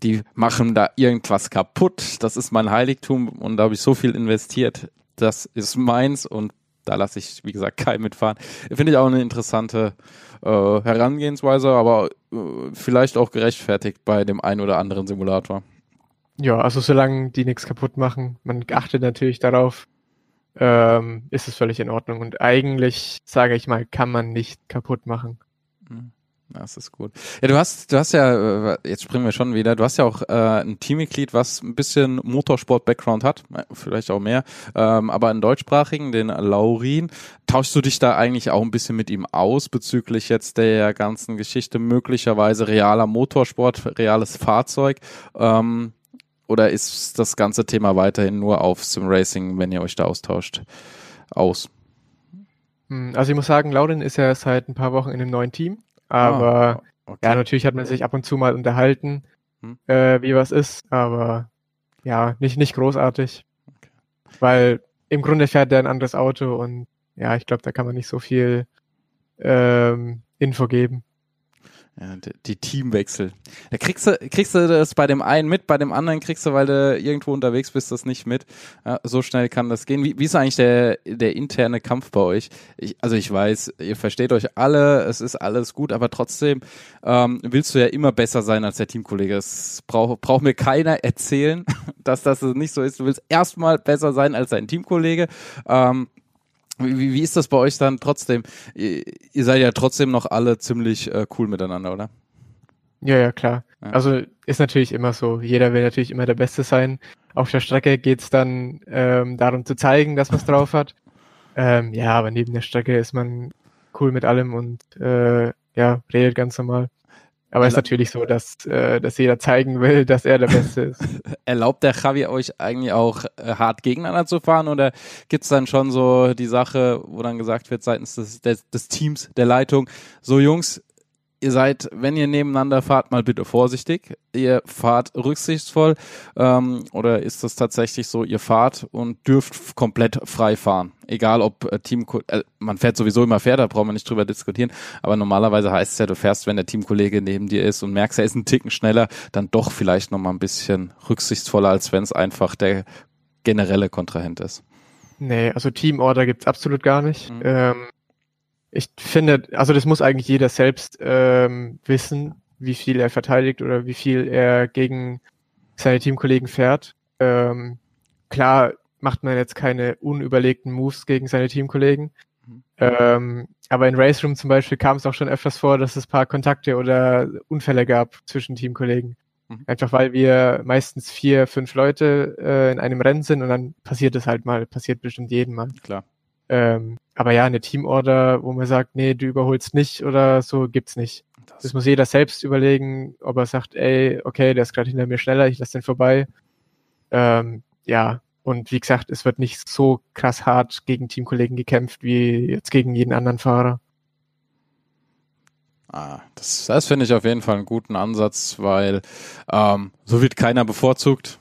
Die machen da irgendwas kaputt. Das ist mein Heiligtum und da habe ich so viel investiert. Das ist meins und da lasse ich, wie gesagt, keinen mitfahren. Finde ich auch eine interessante äh, Herangehensweise, aber äh, vielleicht auch gerechtfertigt bei dem einen oder anderen Simulator. Ja, also solange die nichts kaputt machen, man achtet natürlich darauf, ähm, ist es völlig in Ordnung. Und eigentlich, sage ich mal, kann man nicht kaputt machen. Mhm. Das ist gut. Ja, du hast, du hast ja, äh, jetzt springen wir schon wieder, du hast ja auch äh, ein Teammitglied, was ein bisschen Motorsport-Background hat, äh, vielleicht auch mehr, ähm, aber einen deutschsprachigen, den Laurin. Tauschst du dich da eigentlich auch ein bisschen mit ihm aus bezüglich jetzt der ganzen Geschichte, möglicherweise realer Motorsport, reales Fahrzeug? Ähm, oder ist das ganze Thema weiterhin nur auf Sim Racing, wenn ihr euch da austauscht, aus? Hm, also ich muss sagen, Laurin ist ja seit ein paar Wochen in einem neuen Team. Aber ah, okay. ja, natürlich hat man sich ab und zu mal unterhalten, hm. äh, wie was ist, aber ja, nicht, nicht großartig. Okay. Weil im Grunde fährt der ein anderes Auto und ja, ich glaube, da kann man nicht so viel ähm, Info geben. Die Teamwechsel. Da kriegst du, kriegst du das bei dem einen mit, bei dem anderen kriegst du, weil du irgendwo unterwegs bist, das nicht mit. Ja, so schnell kann das gehen. Wie, wie ist eigentlich der, der interne Kampf bei euch? Ich, also ich weiß, ihr versteht euch alle, es ist alles gut, aber trotzdem ähm, willst du ja immer besser sein als der Teamkollege. Es braucht braucht mir keiner erzählen, <laughs> dass das nicht so ist. Du willst erstmal besser sein als dein Teamkollege. Ähm, wie, wie ist das bei euch dann trotzdem? Ihr, ihr seid ja trotzdem noch alle ziemlich äh, cool miteinander, oder? Ja, ja, klar. Ja. Also ist natürlich immer so. Jeder will natürlich immer der Beste sein. Auf der Strecke geht's dann ähm, darum zu zeigen, dass man es drauf hat. Ähm, ja, aber neben der Strecke ist man cool mit allem und äh, ja, redet ganz normal. Aber es ist natürlich so, dass, äh, dass jeder zeigen will, dass er der Beste ist. <laughs> Erlaubt der Javi euch eigentlich auch äh, hart gegeneinander zu fahren oder gibt's dann schon so die Sache, wo dann gesagt wird seitens des, des, des Teams, der Leitung, so Jungs, ihr seid, wenn ihr nebeneinander fahrt, mal bitte vorsichtig. Ihr fahrt rücksichtsvoll ähm, oder ist das tatsächlich so, ihr fahrt und dürft komplett frei fahren? Egal ob äh, Team, äh, man fährt sowieso immer fair, da brauchen wir nicht drüber diskutieren, aber normalerweise heißt es ja, du fährst, wenn der Teamkollege neben dir ist und merkst, er ist einen Ticken schneller, dann doch vielleicht nochmal ein bisschen rücksichtsvoller, als wenn es einfach der generelle Kontrahent ist. Nee, also Teamorder gibt's absolut gar nicht. Mhm. Ähm, ich finde, also das muss eigentlich jeder selbst ähm, wissen, wie viel er verteidigt oder wie viel er gegen seine Teamkollegen fährt. Ähm, klar macht man jetzt keine unüberlegten Moves gegen seine Teamkollegen. Mhm. Ähm, aber in Race Room zum Beispiel kam es auch schon öfters vor, dass es paar Kontakte oder Unfälle gab zwischen Teamkollegen. Mhm. Einfach weil wir meistens vier, fünf Leute äh, in einem Rennen sind und dann passiert es halt mal, passiert bestimmt jeden Mal. Klar. Ähm, aber ja, eine Teamorder, wo man sagt, nee, du überholst nicht oder so, gibt's nicht. Das, das muss jeder selbst überlegen, ob er sagt, ey, okay, der ist gerade hinter mir schneller, ich lasse den vorbei. Ähm, ja, und wie gesagt, es wird nicht so krass hart gegen Teamkollegen gekämpft wie jetzt gegen jeden anderen Fahrer. Ah, das, das finde ich auf jeden Fall einen guten Ansatz, weil ähm, so wird keiner bevorzugt.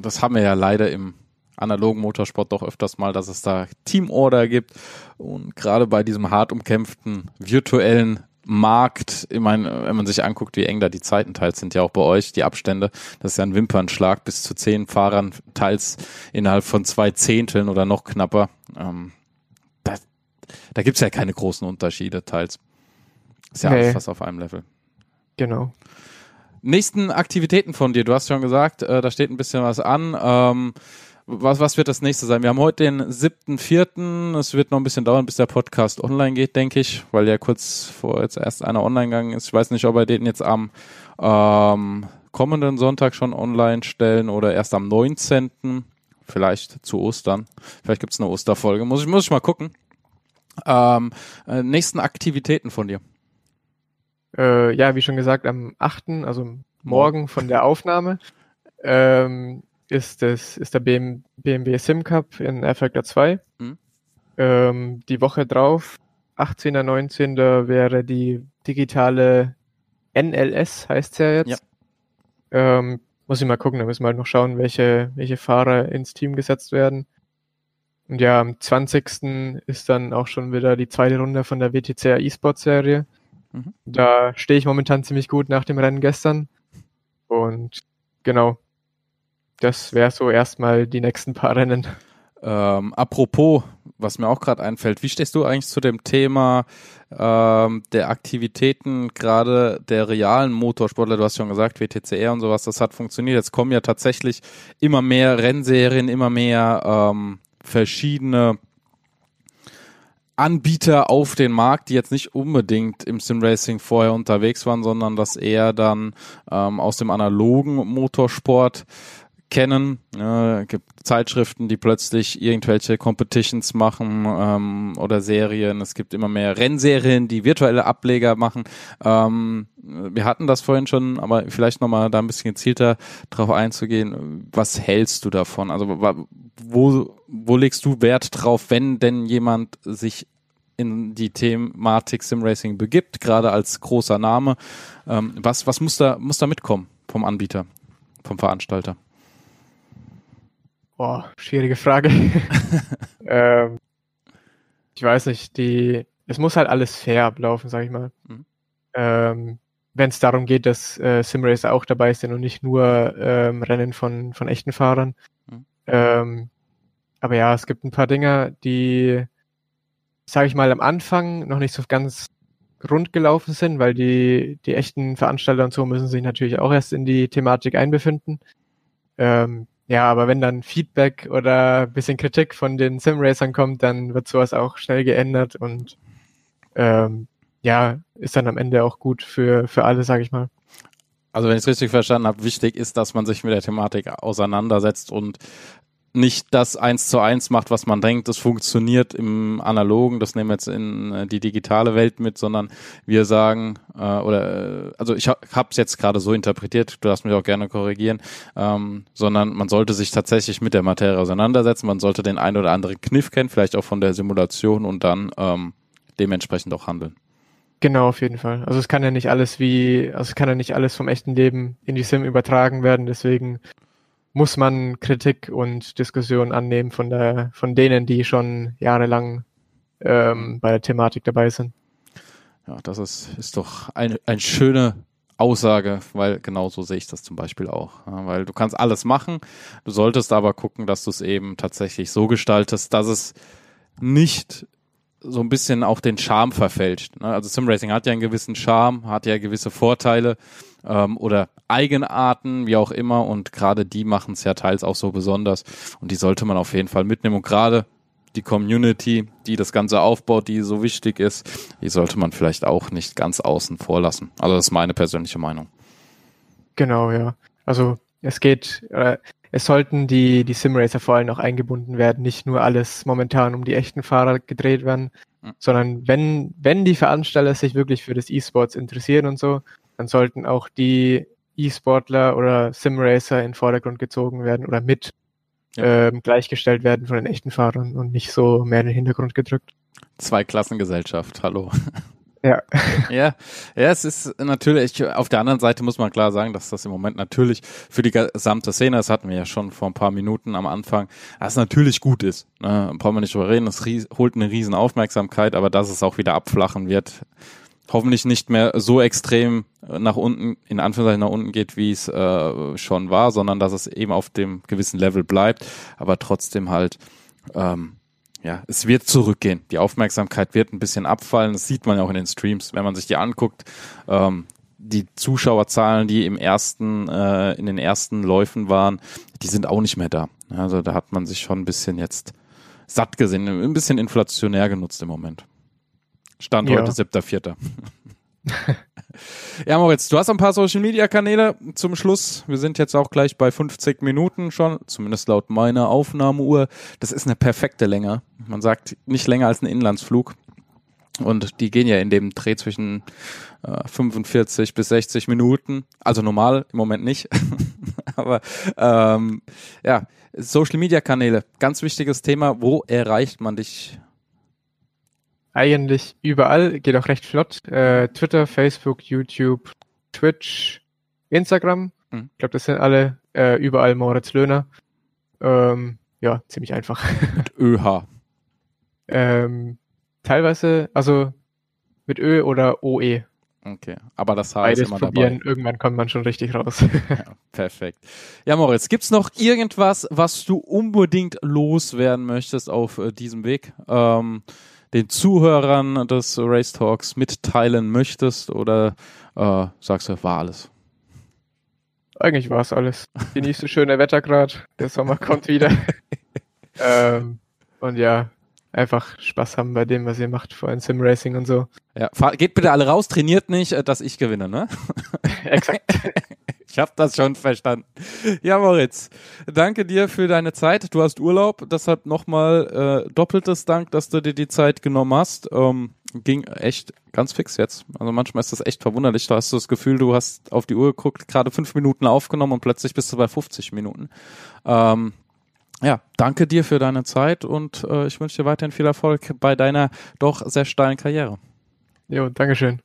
Das haben wir ja leider im analogen Motorsport doch öfters mal, dass es da Teamorder gibt. Und gerade bei diesem hart umkämpften virtuellen Markt, ich meine, wenn man sich anguckt, wie eng da die Zeiten teils sind, ja auch bei euch, die Abstände, das ist ja ein Wimpernschlag bis zu zehn Fahrern, teils innerhalb von zwei Zehnteln oder noch knapper. Ähm, da da gibt es ja keine großen Unterschiede, teils. Ist ja nee. alles fast auf einem Level. Genau. Nächsten Aktivitäten von dir, du hast schon gesagt, äh, da steht ein bisschen was an. Ähm, was, was wird das nächste sein? Wir haben heute den 7.4. Es wird noch ein bisschen dauern, bis der Podcast online geht, denke ich, weil ja kurz vor jetzt erst einer online gegangen ist. Ich weiß nicht, ob wir den jetzt am ähm, kommenden Sonntag schon online stellen oder erst am 19. Vielleicht zu Ostern. Vielleicht gibt's eine Osterfolge. Muss ich, muss ich mal gucken. Ähm, äh, nächsten Aktivitäten von dir. Äh, ja, wie schon gesagt, am 8., also morgen von der Aufnahme. Ähm, ist, das, ist der BM, BMW Sim Cup in Factor 2. Mhm. Ähm, die Woche drauf, 18. 19. wäre die digitale NLS, heißt es ja jetzt. Ja. Ähm, muss ich mal gucken, da müssen wir halt noch schauen, welche, welche Fahrer ins Team gesetzt werden. Und ja, am 20. ist dann auch schon wieder die zweite Runde von der WTCR E-Sport Serie. Mhm. Da stehe ich momentan ziemlich gut nach dem Rennen gestern. Und genau, das wäre so erstmal die nächsten paar Rennen. Ähm, apropos, was mir auch gerade einfällt, wie stehst du eigentlich zu dem Thema ähm, der Aktivitäten, gerade der realen Motorsportler? Du hast schon gesagt, WTCR und sowas, das hat funktioniert. Jetzt kommen ja tatsächlich immer mehr Rennserien, immer mehr ähm, verschiedene Anbieter auf den Markt, die jetzt nicht unbedingt im Simracing vorher unterwegs waren, sondern das eher dann ähm, aus dem analogen Motorsport kennen. Ja, gibt Zeitschriften, die plötzlich irgendwelche Competitions machen ähm, oder Serien. Es gibt immer mehr Rennserien, die virtuelle Ableger machen. Ähm, wir hatten das vorhin schon, aber vielleicht nochmal da ein bisschen gezielter drauf einzugehen. Was hältst du davon? Also wo, wo legst du Wert drauf, wenn denn jemand sich in die Thematik Simracing begibt, gerade als großer Name? Ähm, was was muss da, muss da mitkommen vom Anbieter, vom Veranstalter? Boah, schwierige Frage. <laughs> ähm, ich weiß nicht, die, es muss halt alles fair ablaufen, sag ich mal. Mhm. Ähm, wenn es darum geht, dass äh, Simracer auch dabei sind und nicht nur ähm, Rennen von, von echten Fahrern. Mhm. Ähm, aber ja, es gibt ein paar Dinge, die, sage ich mal, am Anfang noch nicht so ganz rund gelaufen sind, weil die, die echten Veranstalter und so müssen sich natürlich auch erst in die Thematik einbefinden. Ähm, ja, aber wenn dann Feedback oder ein bisschen Kritik von den Simracern kommt, dann wird sowas auch schnell geändert und ähm, ja, ist dann am Ende auch gut für, für alle, sage ich mal. Also wenn ich es richtig verstanden habe, wichtig ist, dass man sich mit der Thematik auseinandersetzt und nicht das eins zu eins macht, was man denkt, das funktioniert im Analogen, das nehmen wir jetzt in äh, die digitale Welt mit, sondern wir sagen, äh, oder äh, also ich habe es jetzt gerade so interpretiert, du darfst mich auch gerne korrigieren, ähm, sondern man sollte sich tatsächlich mit der Materie auseinandersetzen, man sollte den ein oder anderen Kniff kennen, vielleicht auch von der Simulation und dann ähm, dementsprechend auch handeln. Genau, auf jeden Fall. Also es kann ja nicht alles wie, also es kann ja nicht alles vom echten Leben in die Sim übertragen werden, deswegen muss man Kritik und Diskussion annehmen von der, von denen, die schon jahrelang ähm, bei der Thematik dabei sind. Ja, das ist, ist doch eine, eine schöne Aussage, weil genau so sehe ich das zum Beispiel auch. Ja, weil du kannst alles machen, du solltest aber gucken, dass du es eben tatsächlich so gestaltest, dass es nicht so ein bisschen auch den Charme verfälscht. Ne? Also Simracing hat ja einen gewissen Charme, hat ja gewisse Vorteile ähm, oder Eigenarten, wie auch immer. Und gerade die machen es ja teils auch so besonders. Und die sollte man auf jeden Fall mitnehmen. Und gerade die Community, die das Ganze aufbaut, die so wichtig ist, die sollte man vielleicht auch nicht ganz außen vor lassen. Also das ist meine persönliche Meinung. Genau, ja. Also es geht, äh, es sollten die, die Simracer vor allem auch eingebunden werden, nicht nur alles momentan um die echten Fahrer gedreht werden, mhm. sondern wenn, wenn die Veranstalter sich wirklich für das E-Sports interessieren und so, dann sollten auch die E-Sportler oder Simracer in den Vordergrund gezogen werden oder mit ja. ähm, gleichgestellt werden von den echten Fahrern und nicht so mehr in den Hintergrund gedrückt. Zweiklassengesellschaft, hallo. Ja. ja, ja, es ist natürlich, auf der anderen Seite muss man klar sagen, dass das im Moment natürlich für die gesamte Szene, das hatten wir ja schon vor ein paar Minuten am Anfang, dass natürlich gut ist. Ne? Brauchen wir nicht drüber reden, es holt eine riesen Aufmerksamkeit, aber dass es auch wieder abflachen wird, hoffentlich nicht mehr so extrem nach unten, in Anführungszeichen nach unten geht, wie es äh, schon war, sondern dass es eben auf dem gewissen Level bleibt, aber trotzdem halt, ähm, ja, es wird zurückgehen. Die Aufmerksamkeit wird ein bisschen abfallen. Das sieht man ja auch in den Streams, wenn man sich die anguckt. Ähm, die Zuschauerzahlen, die im ersten, äh, in den ersten Läufen waren, die sind auch nicht mehr da. Also da hat man sich schon ein bisschen jetzt satt gesehen, ein bisschen inflationär genutzt im Moment. Stand ja. heute 7.4. <laughs> ja, Moritz, du hast ein paar Social Media Kanäle zum Schluss. Wir sind jetzt auch gleich bei 50 Minuten schon, zumindest laut meiner Aufnahmeuhr. Das ist eine perfekte Länge. Man sagt nicht länger als ein Inlandsflug. Und die gehen ja in dem Dreh zwischen äh, 45 bis 60 Minuten. Also normal, im Moment nicht. <laughs> Aber ähm, ja, Social Media Kanäle, ganz wichtiges Thema. Wo erreicht man dich eigentlich überall, geht auch recht flott. Äh, Twitter, Facebook, YouTube, Twitch, Instagram. Mhm. Ich glaube, das sind alle äh, überall Moritz Löhner. Ähm, ja, ziemlich einfach. Mit <laughs> ÖH. ähm, teilweise, also mit Ö oder OE. Okay, aber das heißt Beides immer probieren, dabei. irgendwann kommt man schon richtig raus. <laughs> ja, perfekt. Ja, Moritz, gibt's noch irgendwas, was du unbedingt loswerden möchtest auf äh, diesem Weg? Ähm, den Zuhörern des Race Talks mitteilen möchtest oder äh, sagst du, war alles? Eigentlich war es alles. Genießt das schöne Wetter gerade. Der Sommer kommt wieder. <laughs> ähm, und ja, einfach Spaß haben bei dem, was ihr macht, vor allem Sim Racing und so. Ja, geht bitte alle raus, trainiert nicht, äh, dass ich gewinne, ne? <laughs> Exakt. <laughs> Ich habe das schon verstanden. Ja, Moritz, danke dir für deine Zeit. Du hast Urlaub, deshalb nochmal äh, doppeltes Dank, dass du dir die Zeit genommen hast. Ähm, ging echt ganz fix jetzt. Also manchmal ist das echt verwunderlich. Da hast du das Gefühl, du hast auf die Uhr geguckt, gerade fünf Minuten aufgenommen und plötzlich bist du bei 50 Minuten. Ähm, ja, danke dir für deine Zeit und äh, ich wünsche dir weiterhin viel Erfolg bei deiner doch sehr steilen Karriere. Jo, Dankeschön.